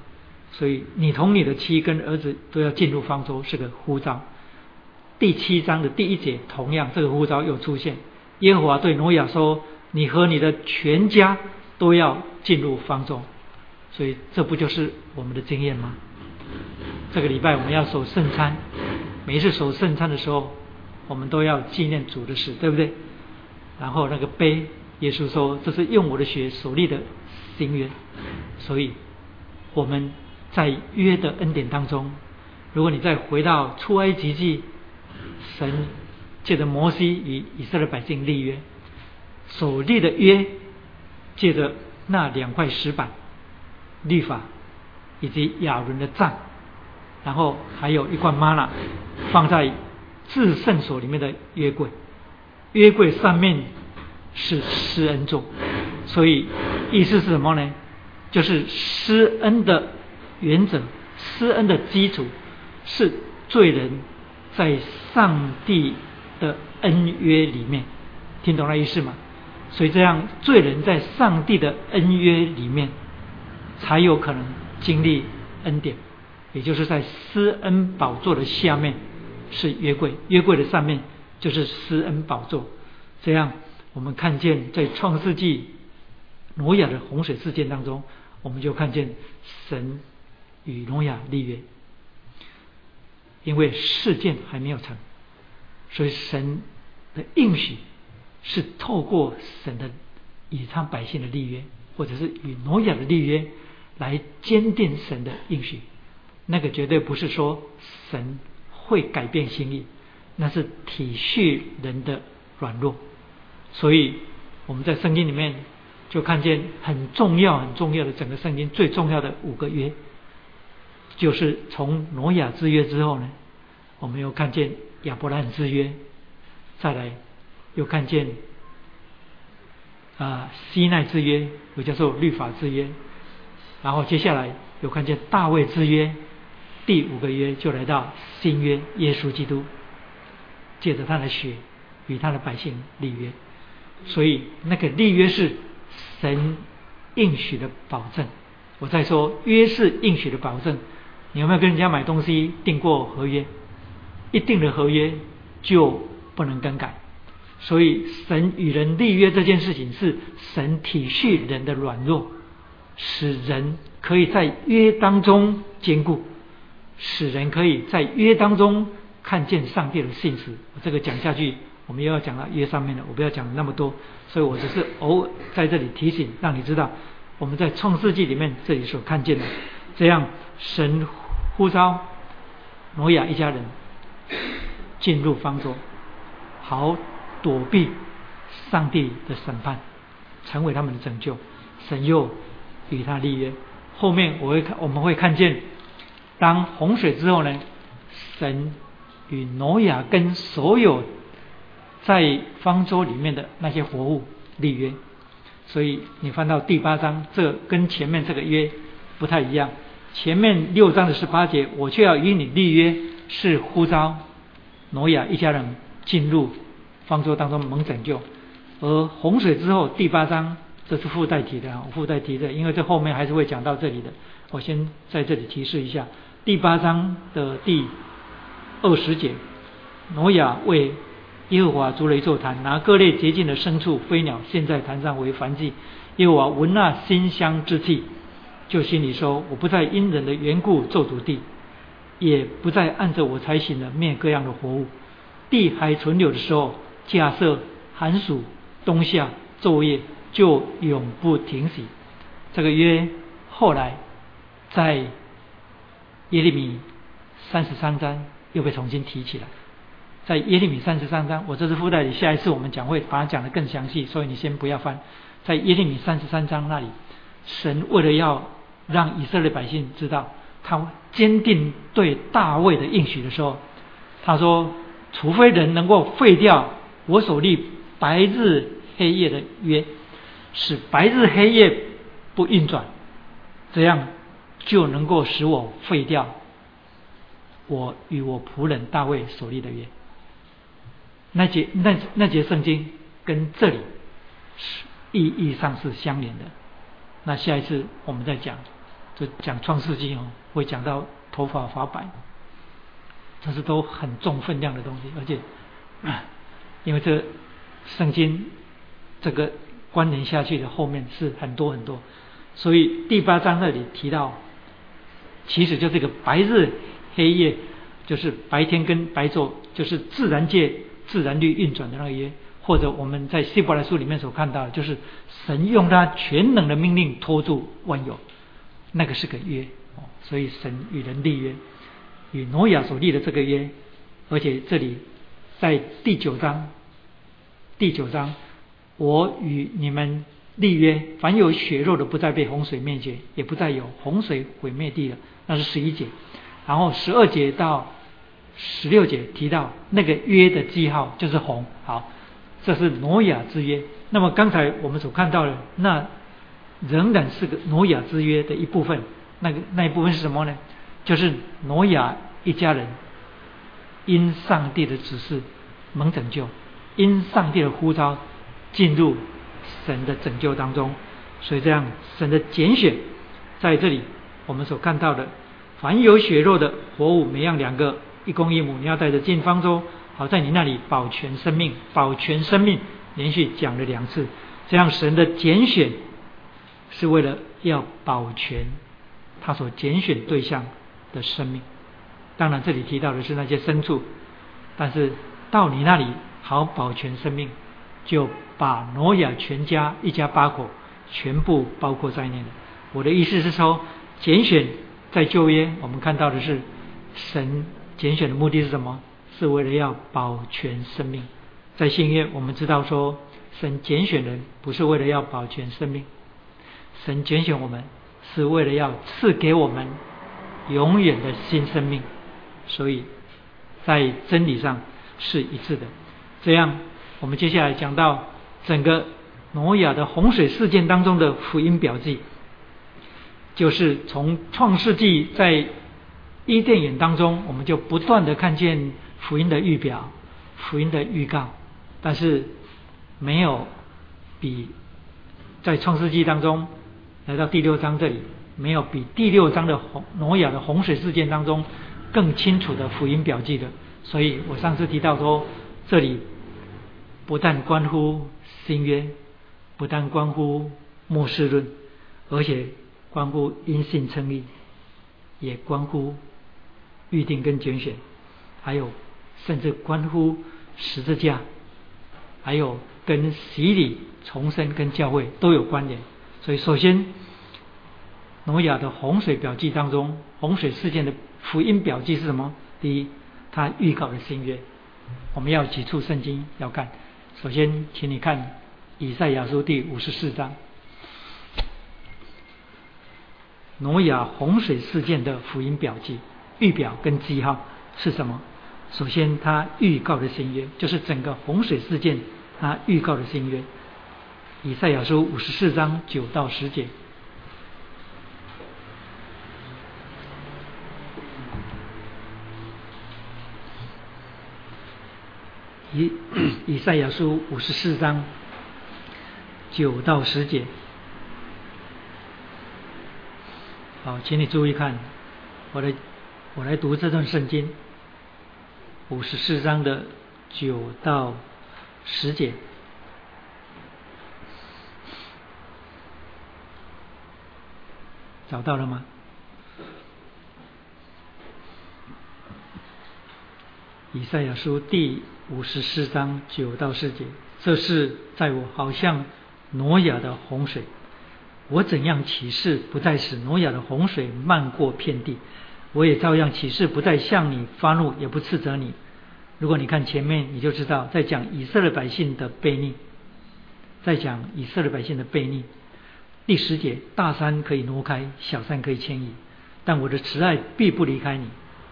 所以你同你的妻跟儿子都要进入方舟，是个呼召。第七章的第一节，同样这个呼召又出现。耶和华对挪亚说：“你和你的全家都要进入方舟。”所以这不就是我们的经验吗？这个礼拜我们要守圣餐，每一次守圣餐的时候。我们都要纪念主的事，对不对？然后那个碑，耶稣说这是用我的血所立的新约，所以我们在约的恩典当中，如果你再回到出埃及记，神借着摩西与以色列百姓立约，所立的约，借着那两块石板律法，以及亚伦的杖，然后还有一罐玛纳放在。至圣所里面的约柜，约柜上面是施恩座，所以意思是什么呢？就是施恩的原则，施恩的基础是罪人在上帝的恩约里面，听懂那意思吗？所以这样罪人在上帝的恩约里面，才有可能经历恩典，也就是在施恩宝座的下面。是约柜，约柜的上面就是施恩宝座。这样，我们看见在创世纪挪亚的洪水事件当中，我们就看见神与挪亚立约。因为事件还没有成，所以神的应许是透过神的以他百姓的立约，或者是与挪亚的立约，来坚定神的应许。那个绝对不是说神。会改变心意，那是体恤人的软弱。所以我们在圣经里面就看见很重要、很重要的整个圣经最重要的五个约，就是从挪亚之约之后呢，我们又看见亚伯兰之约，再来又看见啊西奈之约，又叫做律法之约，然后接下来又看见大卫之约。第五个约就来到新约，耶稣基督借着他的血与他的百姓立约，所以那个立约是神应许的保证。我再说，约是应许的保证。你有没有跟人家买东西订过合约？一定的合约就不能更改。所以神与人立约这件事情，是神体恤人的软弱，使人可以在约当中坚固，使人可以在约当中看见上帝的信实。这个讲下去，我们又要讲到约上面的，我不要讲那么多。所以我只是偶尔在这里提醒，让你知道我们在创世纪里面这里所看见的，这样神呼召挪亚一家人进入方舟，好躲避上帝的审判，成为他们的拯救。神又与他立约。后面我会看，我们会看见，当洪水之后呢，神与挪亚跟所有。在方舟里面的那些活物立约，所以你翻到第八章，这跟前面这个约不太一样。前面六章的十八节，我却要与你立约，是呼召挪亚一家人进入方舟当中蒙拯救。而洪水之后第八章，这是附带提的，附带提的，因为这后面还是会讲到这里的。我先在这里提示一下，第八章的第二十节，挪亚为耶和华筑了一座坛，拿各类洁净的牲畜、飞鸟献在坛上为燔祭。耶和华闻那馨香之气，就心里说：“我不再因人的缘故咒诅地，也不再按着我才行的灭各样的活物。地还存留的时候，假设寒暑冬夏昼夜就永不停息。”这个约后来在耶利米三十三章又被重新提起来。在耶利米三十三章，我这是附带的，下一次我们讲会把它讲得更详细，所以你先不要翻。在耶利米三十三章那里，神为了要让以色列百姓知道他坚定对大卫的应许的时候，他说：除非人能够废掉我所立白日黑夜的约，使白日黑夜不运转，这样就能够使我废掉我与我仆人大卫所立的约。那节那那节圣经跟这里是意义上是相连的。那下一次我们再讲，就讲创世纪哦，会讲到头发发白，这是都很重分量的东西，而且因为这圣经这个关联下去的后面是很多很多，所以第八章那里提到，其实就这个白日黑夜，就是白天跟白昼，就是自然界。自然律运转的那个约，或者我们在希伯来书里面所看到的，就是神用他全能的命令托住万有，那个是个约哦。所以神与人立约，与挪亚所立的这个约，而且这里在第九章，第九章，我与你们立约，凡有血肉的不再被洪水灭绝，也不再有洪水毁灭地了，那是十一节，然后十二节到。十六节提到那个约的记号就是红，好，这是挪亚之约。那么刚才我们所看到的，那仍然是个挪亚之约的一部分。那个那一部分是什么呢？就是挪亚一家人因上帝的指示蒙拯救，因上帝的呼召进入神的拯救当中。所以这样，神的拣选在这里我们所看到的，凡有血肉的活物，每样两个。一公一母，你要带着进方舟，好在你那里保全生命，保全生命，连续讲了两次。这样神的拣选是为了要保全他所拣选对象的生命。当然，这里提到的是那些牲畜，但是到你那里好保全生命，就把挪亚全家一家八口全部包括在内了。我的意思是说，拣选在旧约，我们看到的是神。拣选的目的是什么？是为了要保全生命。在新约，我们知道说，神拣选人不是为了要保全生命，神拣选我们是为了要赐给我们永远的新生命。所以在真理上是一致的。这样，我们接下来讲到整个挪亚的洪水事件当中的福音表记，就是从创世纪在。一电影当中，我们就不断的看见福音的预表、福音的预告，但是没有比在创世纪当中来到第六章这里，没有比第六章的洪挪亚的洪水事件当中更清楚的福音表记的。所以我上次提到说，这里不但关乎新约，不但关乎末世论，而且关乎因信称义，也关乎预定跟拣选，还有甚至关乎十字架，还有跟洗礼、重生跟教会都有关联。所以，首先，挪亚的洪水表记当中，洪水事件的福音表记是什么？第一，他预告了新约。我们要几处圣经要看。首先，请你看以赛亚书第五十四章，挪亚洪水事件的福音表记、预表跟记号是什么？首先，他预告的新约，就是整个洪水事件，他预告的新约。以赛亚书五十四章九到十节。以 以赛亚书五十四章九到十节。好，请你注意看，我的我来读这段圣经。五十四章的九到十节，找到了吗？以赛亚书第五十四章九到十节，这是在我好像挪亚的洪水，我怎样启示，不再使挪亚的洪水漫过遍地。我也照样启示，不再向你发怒，也不斥责你。如果你看前面，你就知道在讲以色列百姓的悖逆，在讲以色列百姓的悖逆。第十节，大山可以挪开，小山可以迁移，但我的慈爱必不离开你，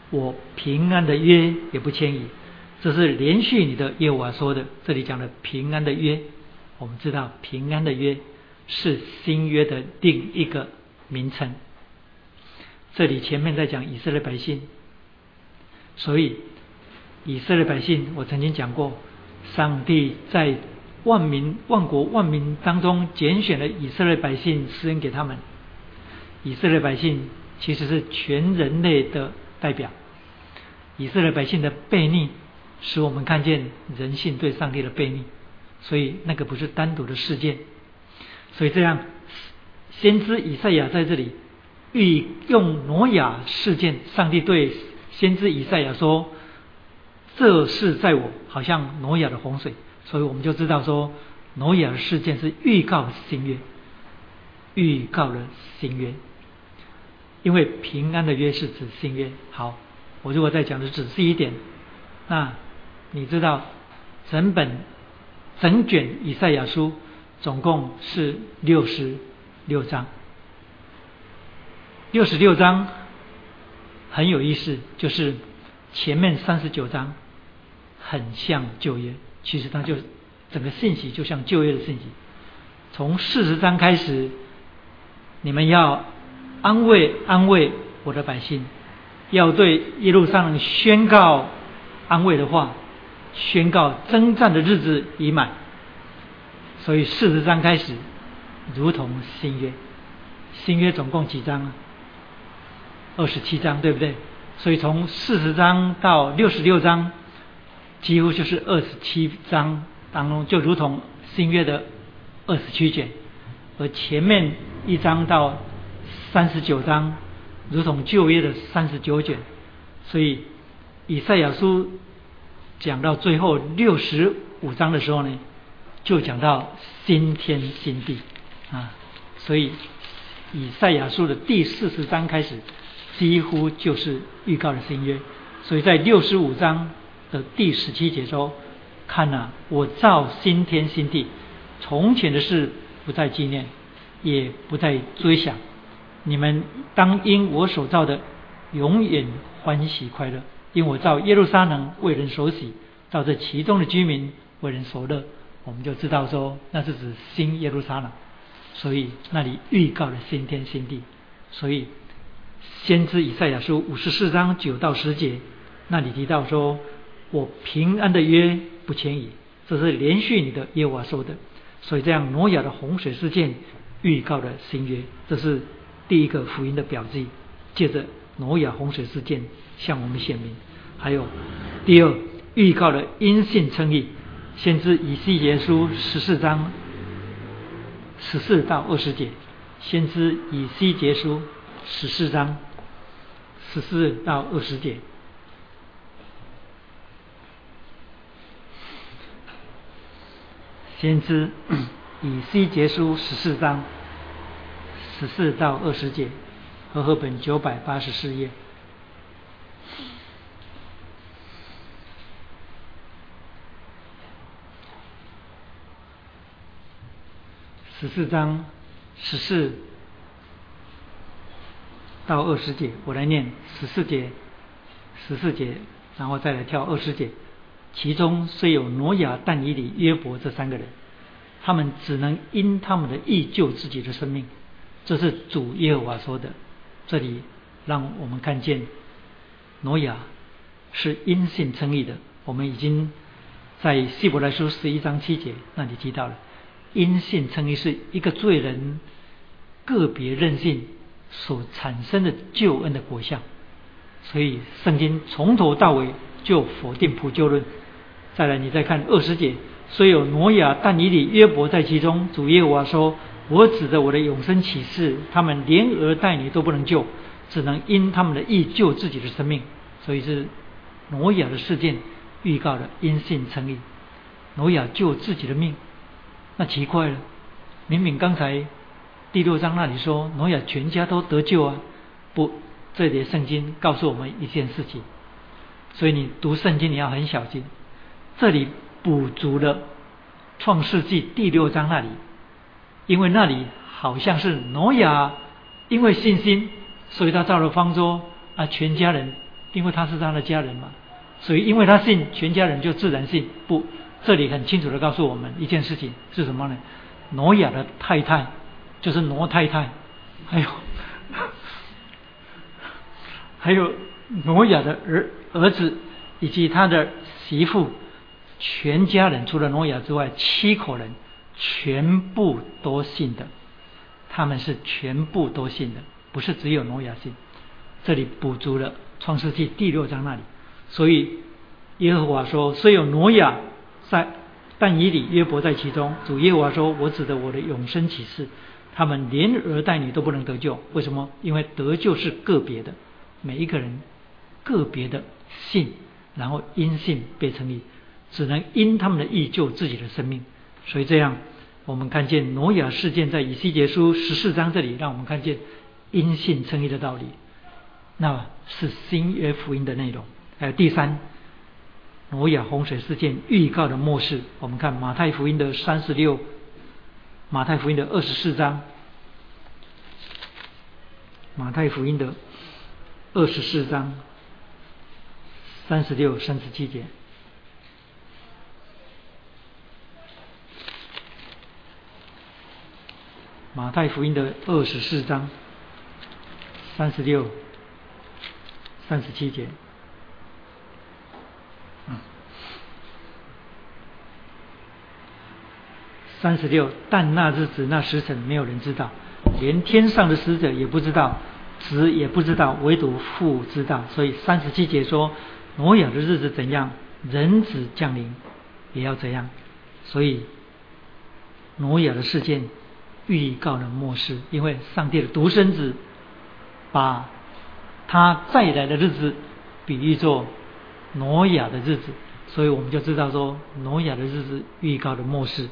我平安的约也不迁移。这是连续你的耶和华说的。这里讲的平安的约，我们知道平安的约是新约的另一个名称。这里前面在讲以色列百姓，所以以色列百姓，我曾经讲过，上帝在万民、万国、万民当中拣选了以色列百姓，施恩给他们。以色列百姓其实是全人类的代表。以色列百姓的悖逆，使我们看见人性对上帝的悖逆，所以那个不是单独的事件。所以这样，先知以赛亚在这里。欲用挪亚事件，上帝对先知以赛亚说：“这事在我好像挪亚的洪水。”所以我们就知道说，挪亚的事件是预告新约，预告了新约。因为平安的约是指新约。好，我如果再讲的仔细一点，那你知道整本整卷以赛亚书总共是六十六章。六十六章很有意思，就是前面三十九章很像旧约，其实它就整个信息就像旧约的信息。从四十章开始，你们要安慰安慰我的百姓，要对一路上宣告安慰的话，宣告征战的日子已满。所以四十章开始，如同新约，新约总共几章啊？二十七章对不对？所以从四十章到六十六章，几乎就是二十七章当中，就如同新约的二十七卷，而前面一章到三十九章，如同旧约的三十九卷。所以以赛亚书讲到最后六十五章的时候呢，就讲到新天新地啊。所以以赛亚书的第四十章开始。几乎就是预告的新约，所以在六十五章的第十七节说：“看呐，我造新天新地，从前的事不再纪念，也不再追想。你们当因我所造的永远欢喜快乐，因我造耶路撒冷为人所喜，造这其中的居民为人所乐。”我们就知道说，那是指新耶路撒冷，所以那里预告了新天新地，所以。先知以赛亚书五十四章九到十节，那里提到说：“我平安的约不迁移。”这是连续你的耶和华说的。所以这样挪亚的洪水事件预告了新约，这是第一个福音的表记。借着挪亚洪水事件向我们显明。还有第二，预告了因信称义，先知以西结书十四章十四到二十节，先知以西结书十四章十四到二十节。先知 以西结书十四章十四到二十节，和合本九百八十四页。十四章十四到二十节，我来念十四节，十四节，然后再来跳二十节。其中虽有挪亚、但以理、约伯这三个人，他们只能因他们的义救自己的生命。这是主耶和华说的。这里让我们看见挪亚是因信称义的。我们已经在希伯来书十一章七节那里提到了，因信称义是一个罪人个别任性所产生的救恩的果效。所以圣经从头到尾就否定普救论。再来，你再看二十节，虽有挪亚、但以里、约伯在其中，主耶和华说：“我指着我的永生启示，他们连儿带女都不能救，只能因他们的意救自己的生命。”所以是挪亚的事件预告了因信成义，挪亚救自己的命。那奇怪了，明明刚才第六章那里说挪亚全家都得救啊，不，这里圣经告诉我们一件事情，所以你读圣经你要很小心。这里补足了创世纪第六章那里，因为那里好像是挪亚因为信心，所以他造了方舟啊，全家人因为他是他的家人嘛，所以因为他信，全家人就自然信。不，这里很清楚的告诉我们一件事情是什么呢？挪亚的太太就是挪太太，还有还有挪亚的儿儿子以及他的媳妇。全家人除了挪亚之外，七口人全部都信的，他们是全部都信的，不是只有挪亚信。这里补足了创世纪第六章那里，所以耶和华说：“虽有挪亚在，但以理、约伯在其中。”主耶和华说：“我指的我的永生启示，他们连儿带女都不能得救。为什么？因为得救是个别的，每一个人个别的信，然后因信被成立。”只能因他们的义救自己的生命，所以这样，我们看见挪亚事件在以西结书十四章这里，让我们看见因信称义的道理，那是新约福音的内容。还有第三，挪亚洪水事件预告的末世，我们看马太福音的三十六，马太福音的二十四章，马太福音的二十四章三十六、三十七节。马太福音的二十四章三十六、三十七节，三十六。但那日子、那时辰，没有人知道，连天上的使者也不知道，子也不知道，唯独父知道。所以三十七节说，挪亚的日子怎样，人子降临也要怎样。所以挪亚的事件。预告了末世，因为上帝的独生子把他再来的日子比喻作挪亚的日子，所以我们就知道说，挪亚的日子预告了末世，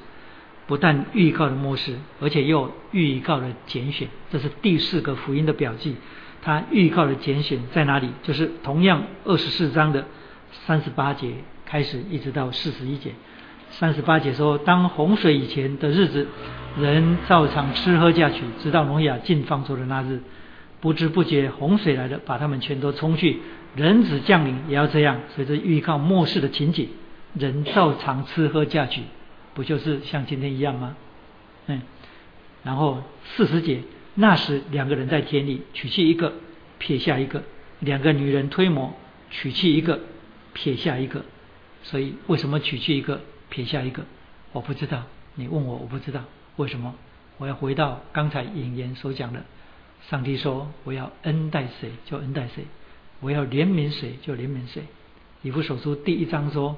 不但预告了末世，而且又预告了拣选，这是第四个福音的表记。他预告了拣选在哪里？就是同样二十四章的三十八节开始，一直到四十一节。三十八节说，当洪水以前的日子。人照常吃喝嫁娶，直到挪亚进方舟的那日，不知不觉洪水来了，把他们全都冲去。人子降临也要这样，随着预告末世的情景，人照常吃喝嫁娶，不就是像今天一样吗？嗯，然后四十节，那时两个人在田里，取去一个，撇下一个；两个女人推磨，取去一个，撇下一个。所以为什么取去一个，撇下一个？我不知道。你问我，我不知道为什么。我要回到刚才引言所讲的，上帝说我要恩待谁就恩待谁，我要怜悯谁就怜悯谁。以弗所书第一章说，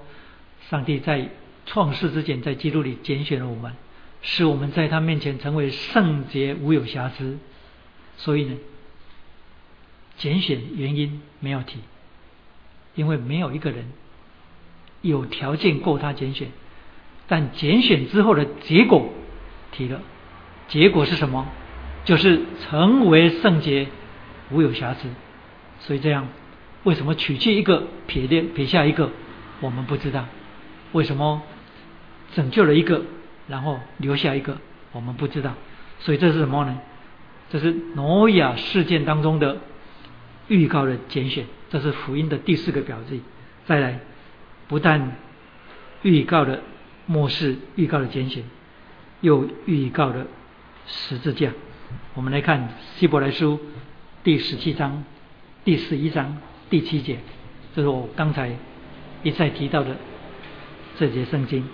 上帝在创世之前在基督里拣选了我们，使我们在他面前成为圣洁无有瑕疵。所以呢，拣选原因没有提，因为没有一个人有条件够他拣选，但拣选之后的结果提了。结果是什么？就是成为圣洁，无有瑕疵。所以这样，为什么取去一个撇掉撇下一个，我们不知道。为什么拯救了一个，然后留下一个，我们不知道。所以这是什么呢？这是挪亚事件当中的预告的拣选。这是福音的第四个表记。再来，不但预告的末世，预告的拣选，又预告的。十字架，我们来看希伯来书第十七章第十一章第七节，这是我刚才一再提到的这节圣经。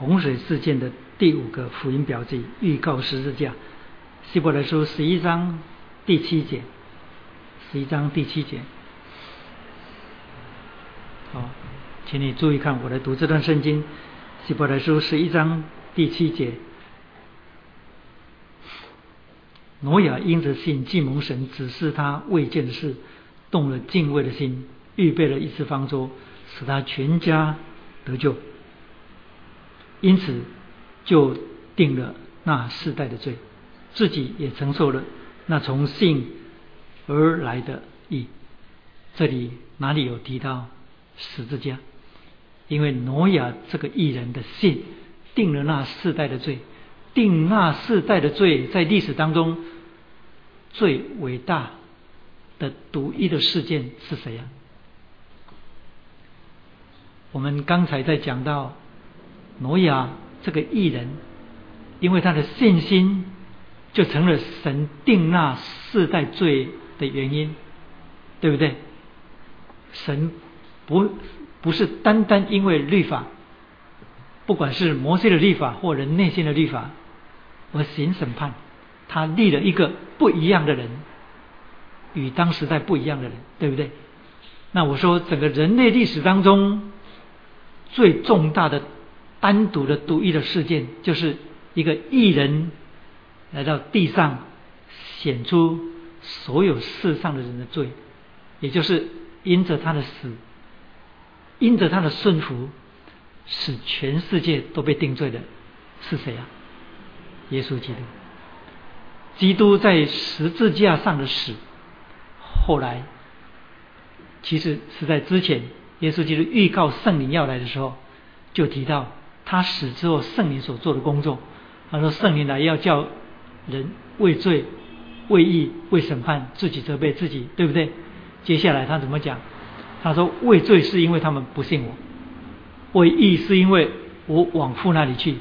洪水事件的。第五个福音标记预告十字架，希伯来书十一章第七节，十一章第七节。好，请你注意看，我来读这段圣经，希伯来书十一章第七节。挪亚因着信，既蒙神指示他未见的事，动了敬畏的心，预备了一次方舟，使他全家得救。因此。就定了那世代的罪，自己也承受了那从信而来的义。这里哪里有提到十字架？因为挪亚这个艺人的信定了那世代的罪，定那世代的罪，在历史当中最伟大的独一的事件是谁呀？我们刚才在讲到挪亚。这个艺人，因为他的信心，就成了神定那世代罪的原因，对不对？神不不是单单因为律法，不管是摩西的律法或人内心的律法而行审判，他立了一个不一样的人，与当时代不一样的人，对不对？那我说，整个人类历史当中最重大的。单独的独一的事件，就是一个艺人来到地上，显出所有世上的人的罪，也就是因着他的死，因着他的顺服，使全世界都被定罪的是谁啊？耶稣基督。基督在十字架上的死，后来其实是在之前，耶稣基督预告圣灵要来的时候，就提到。他死之后，圣灵所做的工作，他说：“圣灵来要叫人为罪、为义、为审判，自己责备自己，对不对？”接下来他怎么讲？他说：“为罪是因为他们不信我；为义是因为我往父那里去；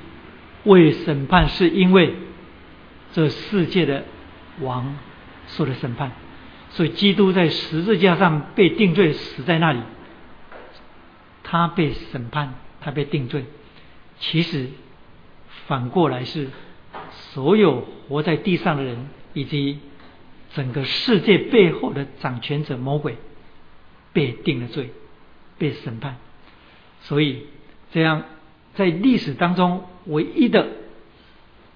为审判是因为这世界的王受了审判。所以，基督在十字架上被定罪，死在那里，他被审判，他被定罪。”其实反过来是，所有活在地上的人，以及整个世界背后的掌权者魔鬼，被定了罪，被审判。所以这样，在历史当中唯一的，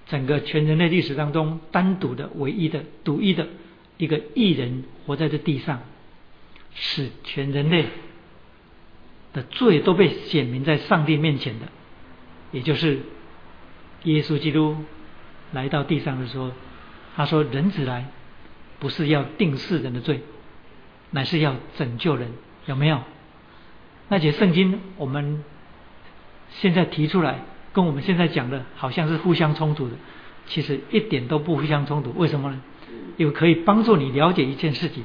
整个全人类历史当中单独的、唯一的、独一的一个艺人活在这地上，使全人类的罪都被显明在上帝面前的。也就是耶稣基督来到地上的时候，他说：“人子来，不是要定世人的罪，乃是要拯救人。”有没有？那节圣经我们现在提出来，跟我们现在讲的好像是互相冲突的，其实一点都不互相冲突。为什么呢？因为可以帮助你了解一件事情。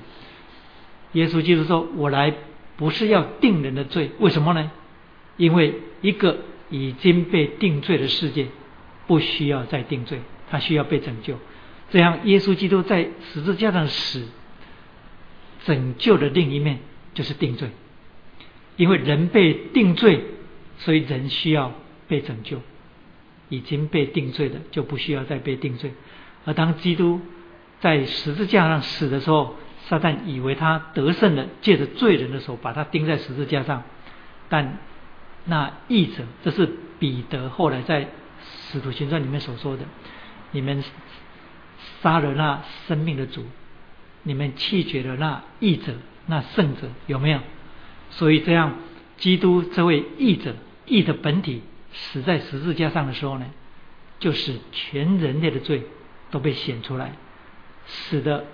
耶稣基督说：“我来不是要定人的罪，为什么呢？因为一个。”已经被定罪的世界不需要再定罪，他需要被拯救。这样，耶稣基督在十字架上死，拯救的另一面就是定罪。因为人被定罪，所以人需要被拯救。已经被定罪的就不需要再被定罪。而当基督在十字架上死的时候，撒旦以为他得胜了，借着罪人的手把他钉在十字架上。但那义者，这是彼得后来在使徒行传里面所说的：你们杀了那生命的主，你们弃绝了那义者、那圣者，有没有？所以这样，基督这位义者、义的本体死在十字架上的时候呢，就使全人类的罪都被显出来，使得。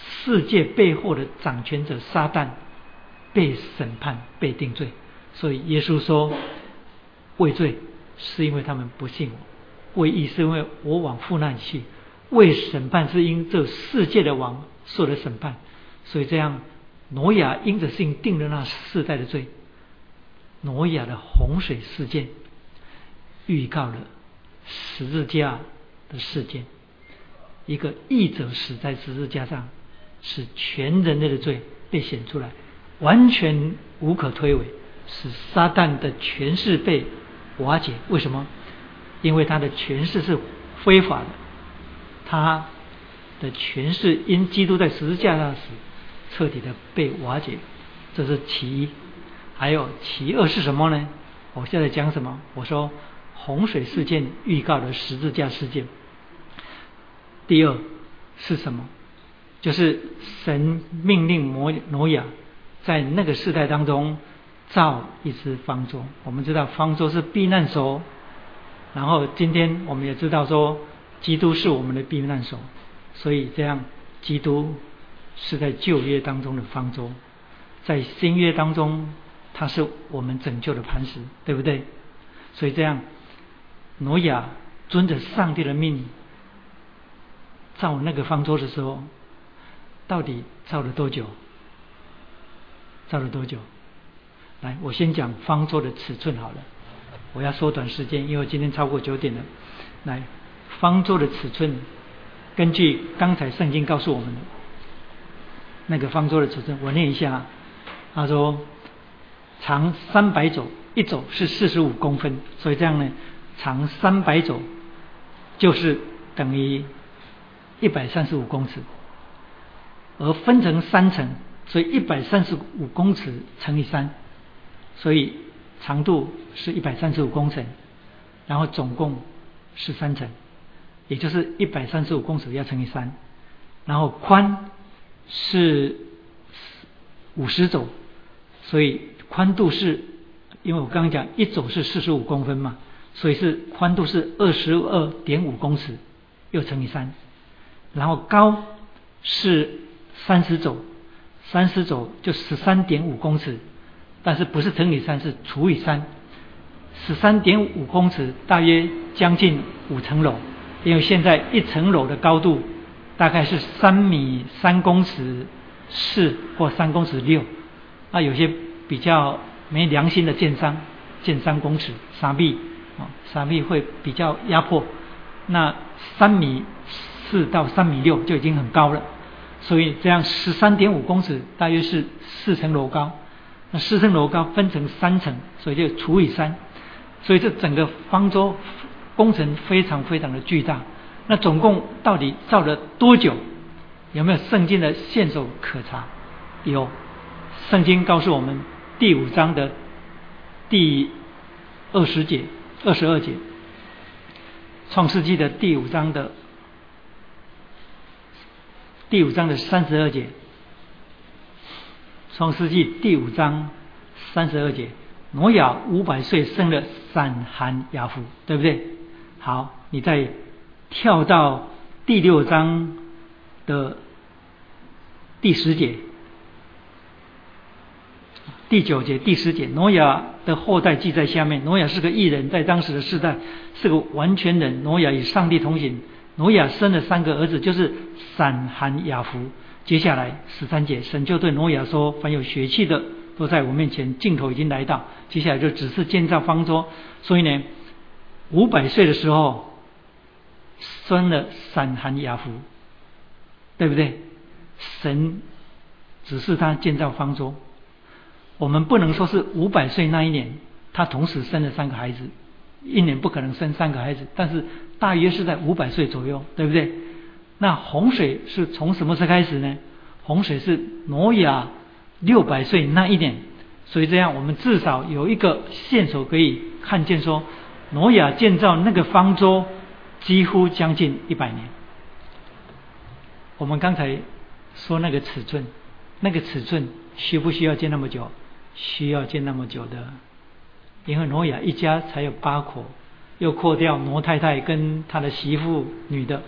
世界背后的掌权者撒旦被审判、被定罪，所以耶稣说：“畏罪是因为他们不信我；为义是因为我往父那里去；为审判是因这世界的王受了审判。”所以这样，挪亚因着信定了那世代的罪。挪亚的洪水事件预告了十字架的事件，一个义者死在十字架上。使全人类的罪被显出来，完全无可推诿，使撒旦的权势被瓦解。为什么？因为他的权势是非法的，他的权势因基督在十字架上死，彻底的被瓦解。这是其一。还有其二是什么呢？我现在讲什么？我说洪水事件预告的十字架事件。第二是什么？就是神命令挪挪亚在那个时代当中造一只方舟。我们知道方舟是避难所，然后今天我们也知道说，基督是我们的避难所，所以这样基督是在旧约当中的方舟，在新约当中他是我们拯救的磐石，对不对？所以这样挪亚遵着上帝的命造那个方舟的时候。到底造了多久？造了多久？来，我先讲方舟的尺寸好了。我要缩短时间，因为今天超过九点了。来，方舟的尺寸，根据刚才圣经告诉我们的那个方舟的尺寸，我念一下。他说，长三百肘，一肘是四十五公分，所以这样呢，长三百肘就是等于一百三十五公尺。而分成三层，所以一百三十五公尺乘以三，所以长度是一百三十五公尺，然后总共是三层，也就是一百三十五公尺要乘以三，然后宽是五十肘，所以宽度是，因为我刚刚讲一肘是四十五公分嘛，所以是宽度是二十二点五公尺，又乘以三，然后高是。三十肘，三十肘就十三点五公尺，但是不是乘以三，是除以三，十三点五公尺大约将近五层楼，因为现在一层楼的高度大概是三米三公尺四或三公尺六，那有些比较没良心的建商建三公尺傻币啊，傻币会比较压迫，那三米四到三米六就已经很高了。所以这样十三点五公尺大约是四层楼高，那四层楼高分成三层，所以就除以三，所以这整个方舟工程非常非常的巨大。那总共到底造了多久？有没有圣经的线索可查？有，圣经告诉我们第五章的第二十节、二十二节，创世纪的第五章的。第五章的三十二节，创世纪第五章三十二节，挪亚五百岁生了闪、含、雅弗，对不对？好，你再跳到第六章的第十节、第九节、第十节，挪亚的后代记在下面。挪亚是个异人，在当时的世代是个完全人。挪亚与上帝同行。挪亚生了三个儿子，就是闪、含、雅弗。接下来十三节，神就对挪亚说：“凡有血气的，都在我面前，镜头已经来到，接下来就只是建造方舟。所以呢，五百岁的时候生了闪寒雅福，对不对？神只是他建造方舟，我们不能说是五百岁那一年他同时生了三个孩子，一年不可能生三个孩子，但是大约是在五百岁左右，对不对？那洪水是从什么时候开始呢？洪水是挪亚六百岁那一年，所以这样我们至少有一个线索可以看见，说挪亚建造那个方舟几乎将近一百年。我们刚才说那个尺寸，那个尺寸需不需要建那么久？需要建那么久的，因为挪亚一家才有八口，又扩掉挪太太跟他的媳妇女的，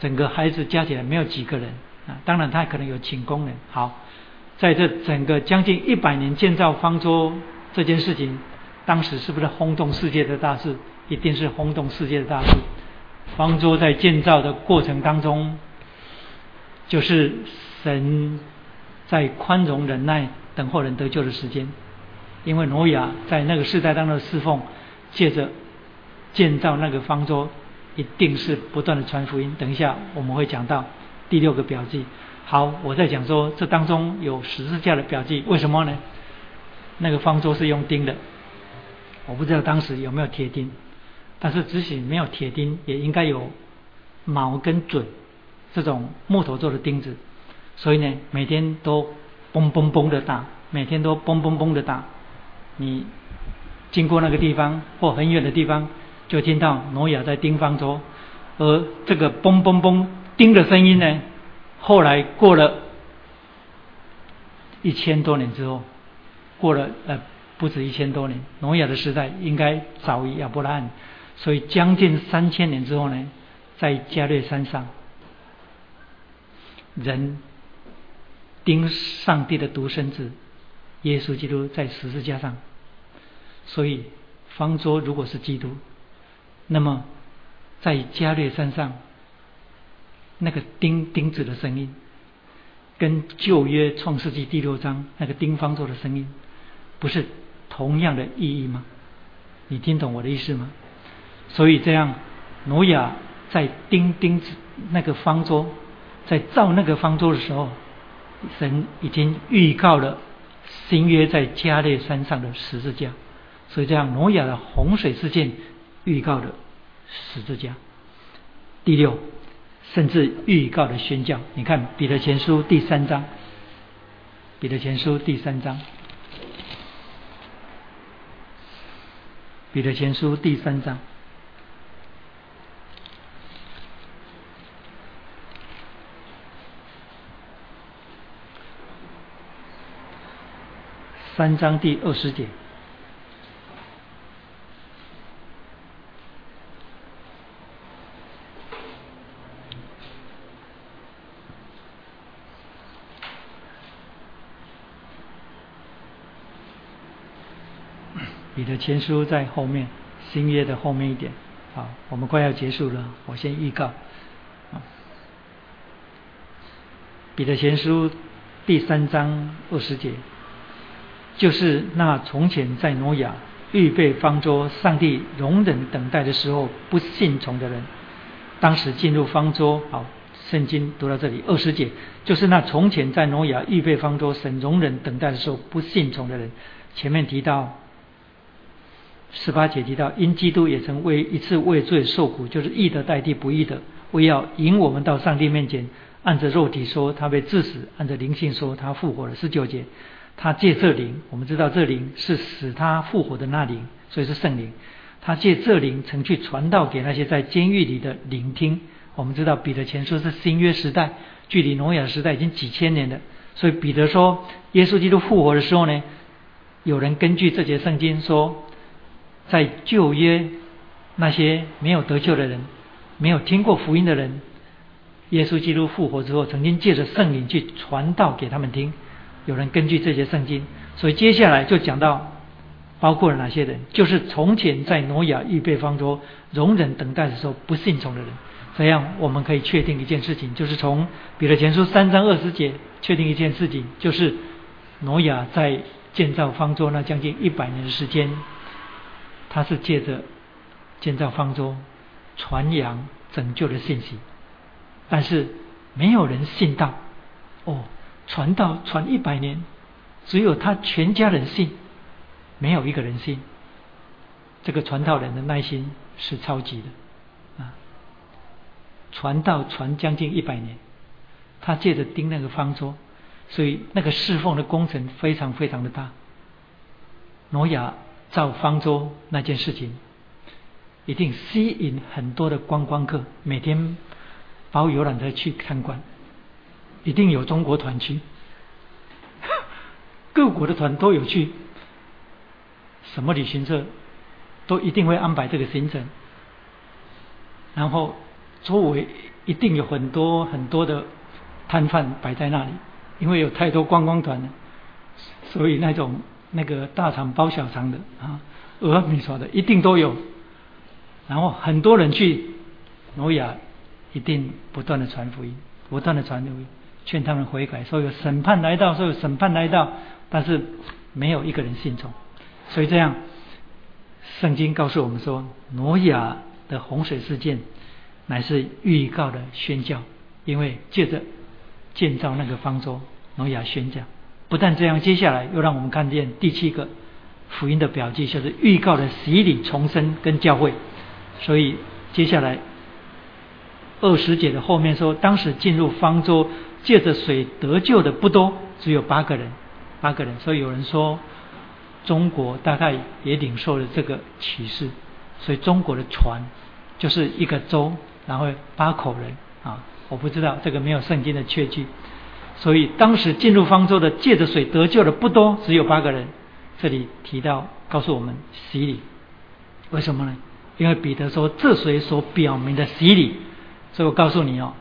整个孩子加起来没有几个人。啊，当然他可能有请工人。好，在这整个将近一百年建造方舟这件事情，当时是不是轰动世界的大事？一定是轰动世界的大事。方舟在建造的过程当中，就是神在宽容忍耐等候人得救的时间。因为挪亚在那个时代当中的侍奉，借着建造那个方舟，一定是不断的传福音。等一下我们会讲到。第六个表记，好，我在讲说这当中有十字架的表记，为什么呢？那个方舟是用钉的，我不知道当时有没有铁钉，但是即使没有铁钉，也应该有矛跟准这种木头做的钉子，所以呢，每天都嘣嘣嘣的打，每天都嘣嘣嘣的打，你经过那个地方或很远的地方，就听到挪亚在钉方舟，而这个嘣嘣嘣。钉的声音呢？后来过了一千多年之后，过了呃不止一千多年，挪亚的时代应该早于亚伯拉罕，所以将近三千年之后呢，在加略山上，人钉上帝的独生子耶稣基督在十字架上，所以方舟如果是基督，那么在加略山上。那个钉钉子的声音，跟旧约创世纪第六章那个钉方舟的声音，不是同样的意义吗？你听懂我的意思吗？所以这样，挪亚在钉钉子那个方舟，在造那个方舟的时候，神已经预告了新约在加列山上的十字架。所以这样，挪亚的洪水事件预告了十字架。第六。甚至预告的宣教，你看《彼得前书》第三章，《彼得前书》第三章，《彼得前书》第三章，三章第二十节。你的前书在后面，新约的后面一点。好，我们快要结束了，我先预告。彼得前书第三章二十节，就是那从前在挪亚预备方舟，上帝容忍等待的时候不信从的人，当时进入方舟。好，圣经读到这里二十节，就是那从前在挪亚预备方舟，神容忍等待的时候不信从的人。前面提到。十八节提到，因基督也曾为一次为罪受苦，就是义的代替不义的，为要引我们到上帝面前。按着肉体说，他被致死；按着灵性说，他复活了。十九节，他借这灵，我们知道这灵是使他复活的那灵，所以是圣灵。他借这灵曾去传道给那些在监狱里的聆听。我们知道彼得前书是新约时代，距离挪亚时代已经几千年了。所以彼得说，耶稣基督复活的时候呢，有人根据这节圣经说。在旧约那些没有得救的人、没有听过福音的人，耶稣基督复活之后，曾经借着圣灵去传道给他们听。有人根据这些圣经，所以接下来就讲到包括了哪些人，就是从前在挪亚预备方舟、容忍等待的时候不信从的人。这样我们可以确定一件事情，就是从彼得前书三章二十节确定一件事情，就是挪亚在建造方舟那将近一百年的时间，他是借着建造方舟传扬拯救的信息，但是没有人信道。哦，传道传一百年，只有他全家人信，没有一个人信。这个传道人的耐心是超级的啊！传道传将近一百年，他借着钉那个方舟。所以那个侍奉的工程非常非常的大。挪亚造方舟那件事情，一定吸引很多的观光客，每天包游览车去参观，一定有中国团去，各国的团都有去，什么旅行社都一定会安排这个行程，然后周围一定有很多很多的摊贩摆在那里。因为有太多观光团了，所以那种那个大肠包小肠的啊，阿弥陀的一定都有。然后很多人去挪亚，一定不断的传福音，不断的传福音，劝他们悔改，说有审判来到，说有审判来到，但是没有一个人信从。所以这样，圣经告诉我们说，挪亚的洪水事件乃是预告的宣教，因为借着建造那个方舟。挪亚宣讲，不但这样，接下来又让我们看见第七个福音的表记，就是预告的洗礼、重生跟教会。所以接下来二十节的后面说，当时进入方舟借着水得救的不多，只有八个人，八个人。所以有人说，中国大概也领受了这个启示，所以中国的船就是一个舟，然后八口人啊，我不知道这个没有圣经的确据。所以当时进入方舟的借着水得救的不多，只有八个人。这里提到告诉我们洗礼，为什么呢？因为彼得说这水所表明的洗礼。所以我告诉你哦，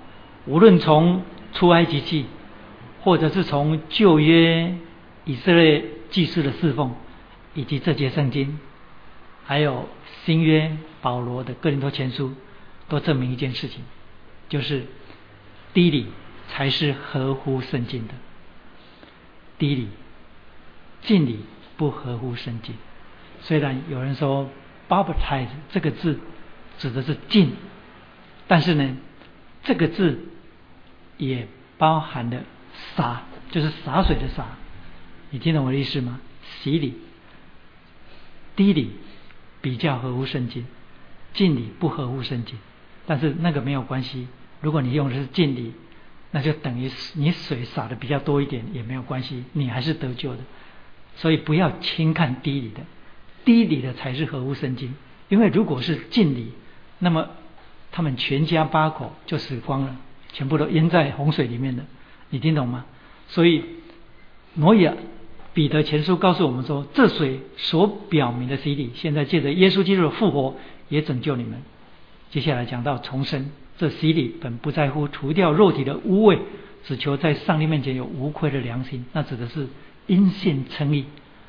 无论从出埃及记，或者是从旧约以色列祭司的侍奉，以及这节圣经，还有新约保罗的哥林多前书，都证明一件事情，就是第一礼。才是合乎圣经的。低礼、敬礼不合乎圣经。虽然有人说 “baptize” 这个字指的是敬，但是呢，这个字也包含了洒，就是洒水的洒。你听懂我的意思吗？洗礼、低礼比较合乎圣经，敬礼不合乎圣经。但是那个没有关系，如果你用的是敬礼。那就等于你水洒的比较多一点也没有关系，你还是得救的。所以不要轻看低礼的，低礼的才是合乎圣经。因为如果是敬礼，那么他们全家八口就死光了，全部都淹在洪水里面的。你听懂吗？所以挪亚彼得前书告诉我们说，这水所表明的洗礼，现在借着耶稣基督的复活也拯救你们。接下来讲到重生。这洗礼本不在乎除掉肉体的污秽，只求在上帝面前有无愧的良心。那指的是因信称义，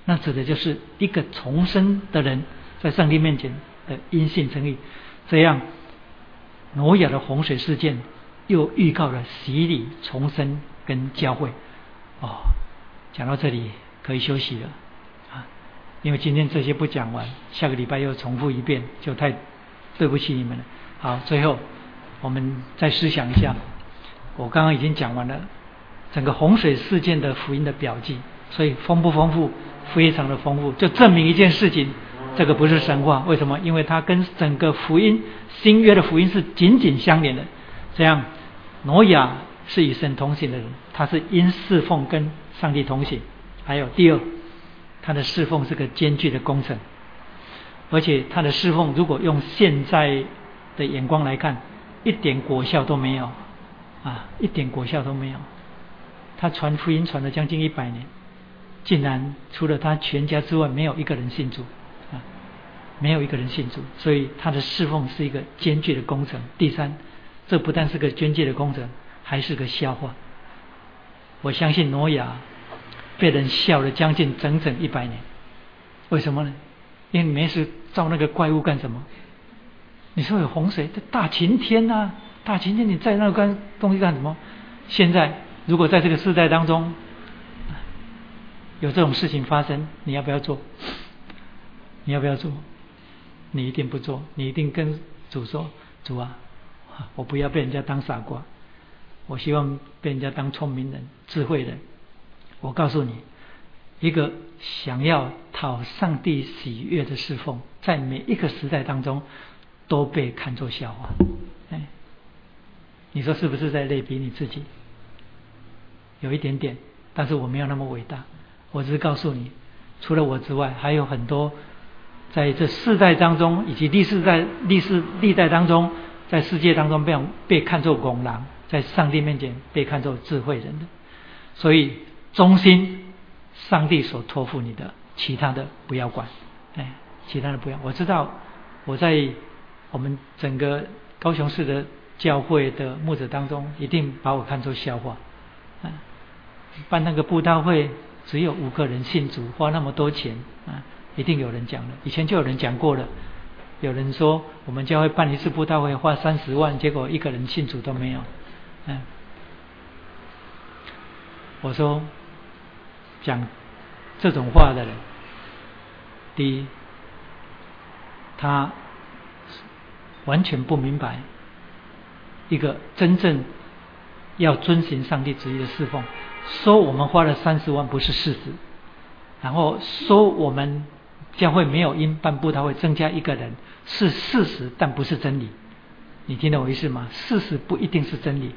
那指的就是一个重生的人在上帝面前的因信称义。这样，挪亚的洪水事件又预告了洗礼、重生跟教会。哦，讲到这里可以休息了啊，因为今天这些不讲完，下个礼拜又重复一遍，就太对不起你们了。好，最后。我们再思想一下，我刚刚已经讲完了整个洪水事件的福音的表记，所以丰不丰富？非常的丰富，就证明一件事情，这个不是神话。为什么？因为它跟整个福音新约的福音是紧紧相连的。这样，挪亚是与神同行的人，他是因侍奉跟上帝同行。还有第二，他的侍奉是个艰巨的工程，而且他的侍奉如果用现在的眼光来看。一点果效都没有，啊，一点果效都没有。他传福音传了将近一百年，竟然除了他全家之外，没有一个人信主，啊，没有一个人信主。所以他的侍奉是一个艰巨的工程。第三，这不但是个艰巨的工程，还是个笑话。我相信挪亚被人笑了将近整整一百年。为什么呢？因为没事造那个怪物干什么？你说有洪水，这大晴天呐，大晴天，你在那干东西干什么？现在如果在这个时代当中，有这种事情发生，你要不要做？你要不要做？你一定不做，你一定跟主说：“主啊，我不要被人家当傻瓜，我希望被人家当聪明人、智慧人。”我告诉你，一个想要讨上帝喜悦的侍奉，在每一个时代当中都被看作笑话。哎，你说是不是在类比你自己？有一点点，但是我没有那么伟大。我只是告诉你，除了我之外，还有很多。在这世代当中，以及历世代、历世历代当中，在世界当中被被看作拱狼，在上帝面前被看作智慧人的，所以忠心上帝所托付你的，其他的不要管，哎，其他的不要。我知道我在我们整个高雄市的教会的牧者当中，一定把我看作笑话。办那个布道会，只有五个人信主，花那么多钱啊。一定有人讲了，以前就有人讲过了。有人说我们教会办一次布道会花三十万，结果一个人信主都没有。嗯，我说讲这种话的人，第一，他完全不明白一个真正要遵循上帝旨意的侍奉。说我们花了三十万不是事实，然后说我们。教会没有因办布道会增加一个人是事实，但不是真理。你听懂我意思吗？事实不一定是真理，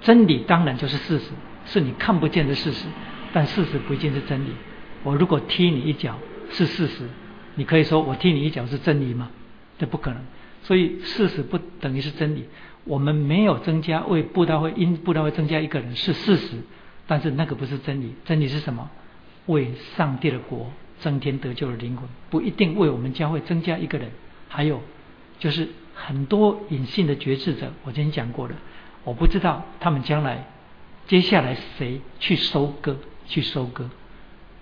真理当然就是事实，是你看不见的事实。但事实不一定是真理。我如果踢你一脚是事实，你可以说我踢你一脚是真理吗？这不可能。所以事实不等于是真理。我们没有增加为布道会因布道会增加一个人是事实，但是那个不是真理。真理是什么？为上帝的国。增添得救的灵魂，不一定为我们教会增加一个人。还有，就是很多隐性的决志者，我今天讲过了。我不知道他们将来接下来谁去收割，去收割。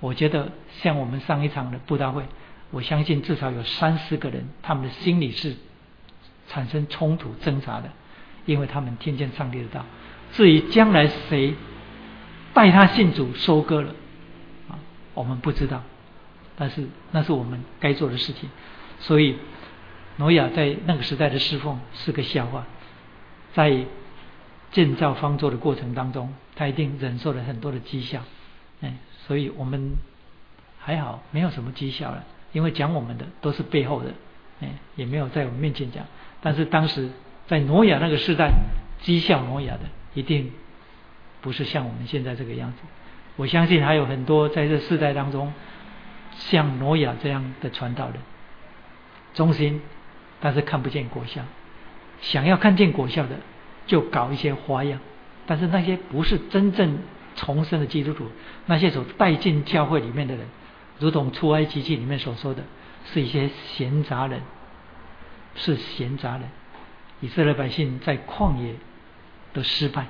我觉得像我们上一场的布道会，我相信至少有三四个人，他们的心里是产生冲突挣扎的，因为他们听见上帝的道。至于将来谁带他信主收割了，啊，我们不知道。但是那是我们该做的事情，所以挪亚在那个时代的侍奉是个笑话，在建造方舟的过程当中，他一定忍受了很多的讥笑，哎，所以我们还好没有什么讥笑了，因为讲我们的都是背后的，哎，也没有在我们面前讲。但是当时在挪亚那个时代，讥笑挪亚的一定不是像我们现在这个样子。我相信还有很多在这世代当中。像挪亚这样的传道人，忠心，但是看不见果效。想要看见果效的，就搞一些花样。但是那些不是真正重生的基督徒，那些所带进教会里面的人，如同出埃及记里面所说的，是一些闲杂人，是闲杂人。以色列百姓在旷野的失败，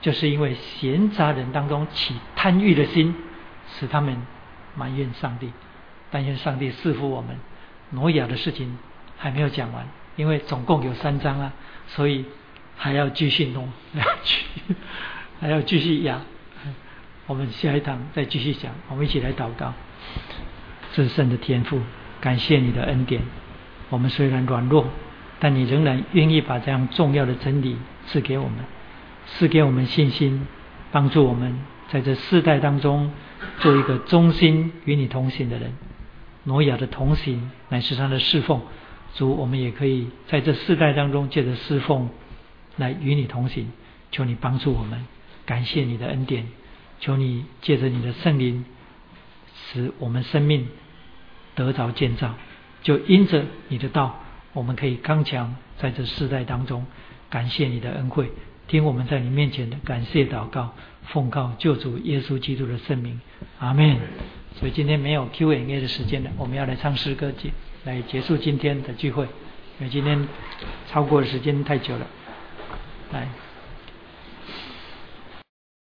就是因为闲杂人当中起贪欲的心，使他们。埋怨上帝，但愿上帝赐福我们。挪亚的事情还没有讲完，因为总共有三章啊，所以还要继续挪，下去还要继续压。我们下一堂再继续讲，我们一起来祷告。至圣的天赋，感谢你的恩典。我们虽然软弱，但你仍然愿意把这样重要的真理赐给我们，赐给我们信心，帮助我们在这世代当中。做一个忠心与你同行的人，挪亚的同行乃是他的侍奉。主，我们也可以在这世代当中借着侍奉来与你同行。求你帮助我们，感谢你的恩典。求你借着你的圣灵，使我们生命得着建造。就因着你的道，我们可以刚强在这世代当中。感谢你的恩惠，听我们在你面前的感谢祷告。奉告救主耶稣基督的圣名，阿门。所以今天没有 Q&A 的时间了，我们要来唱诗歌结来结束今天的聚会，因为今天超过的时间太久了，来。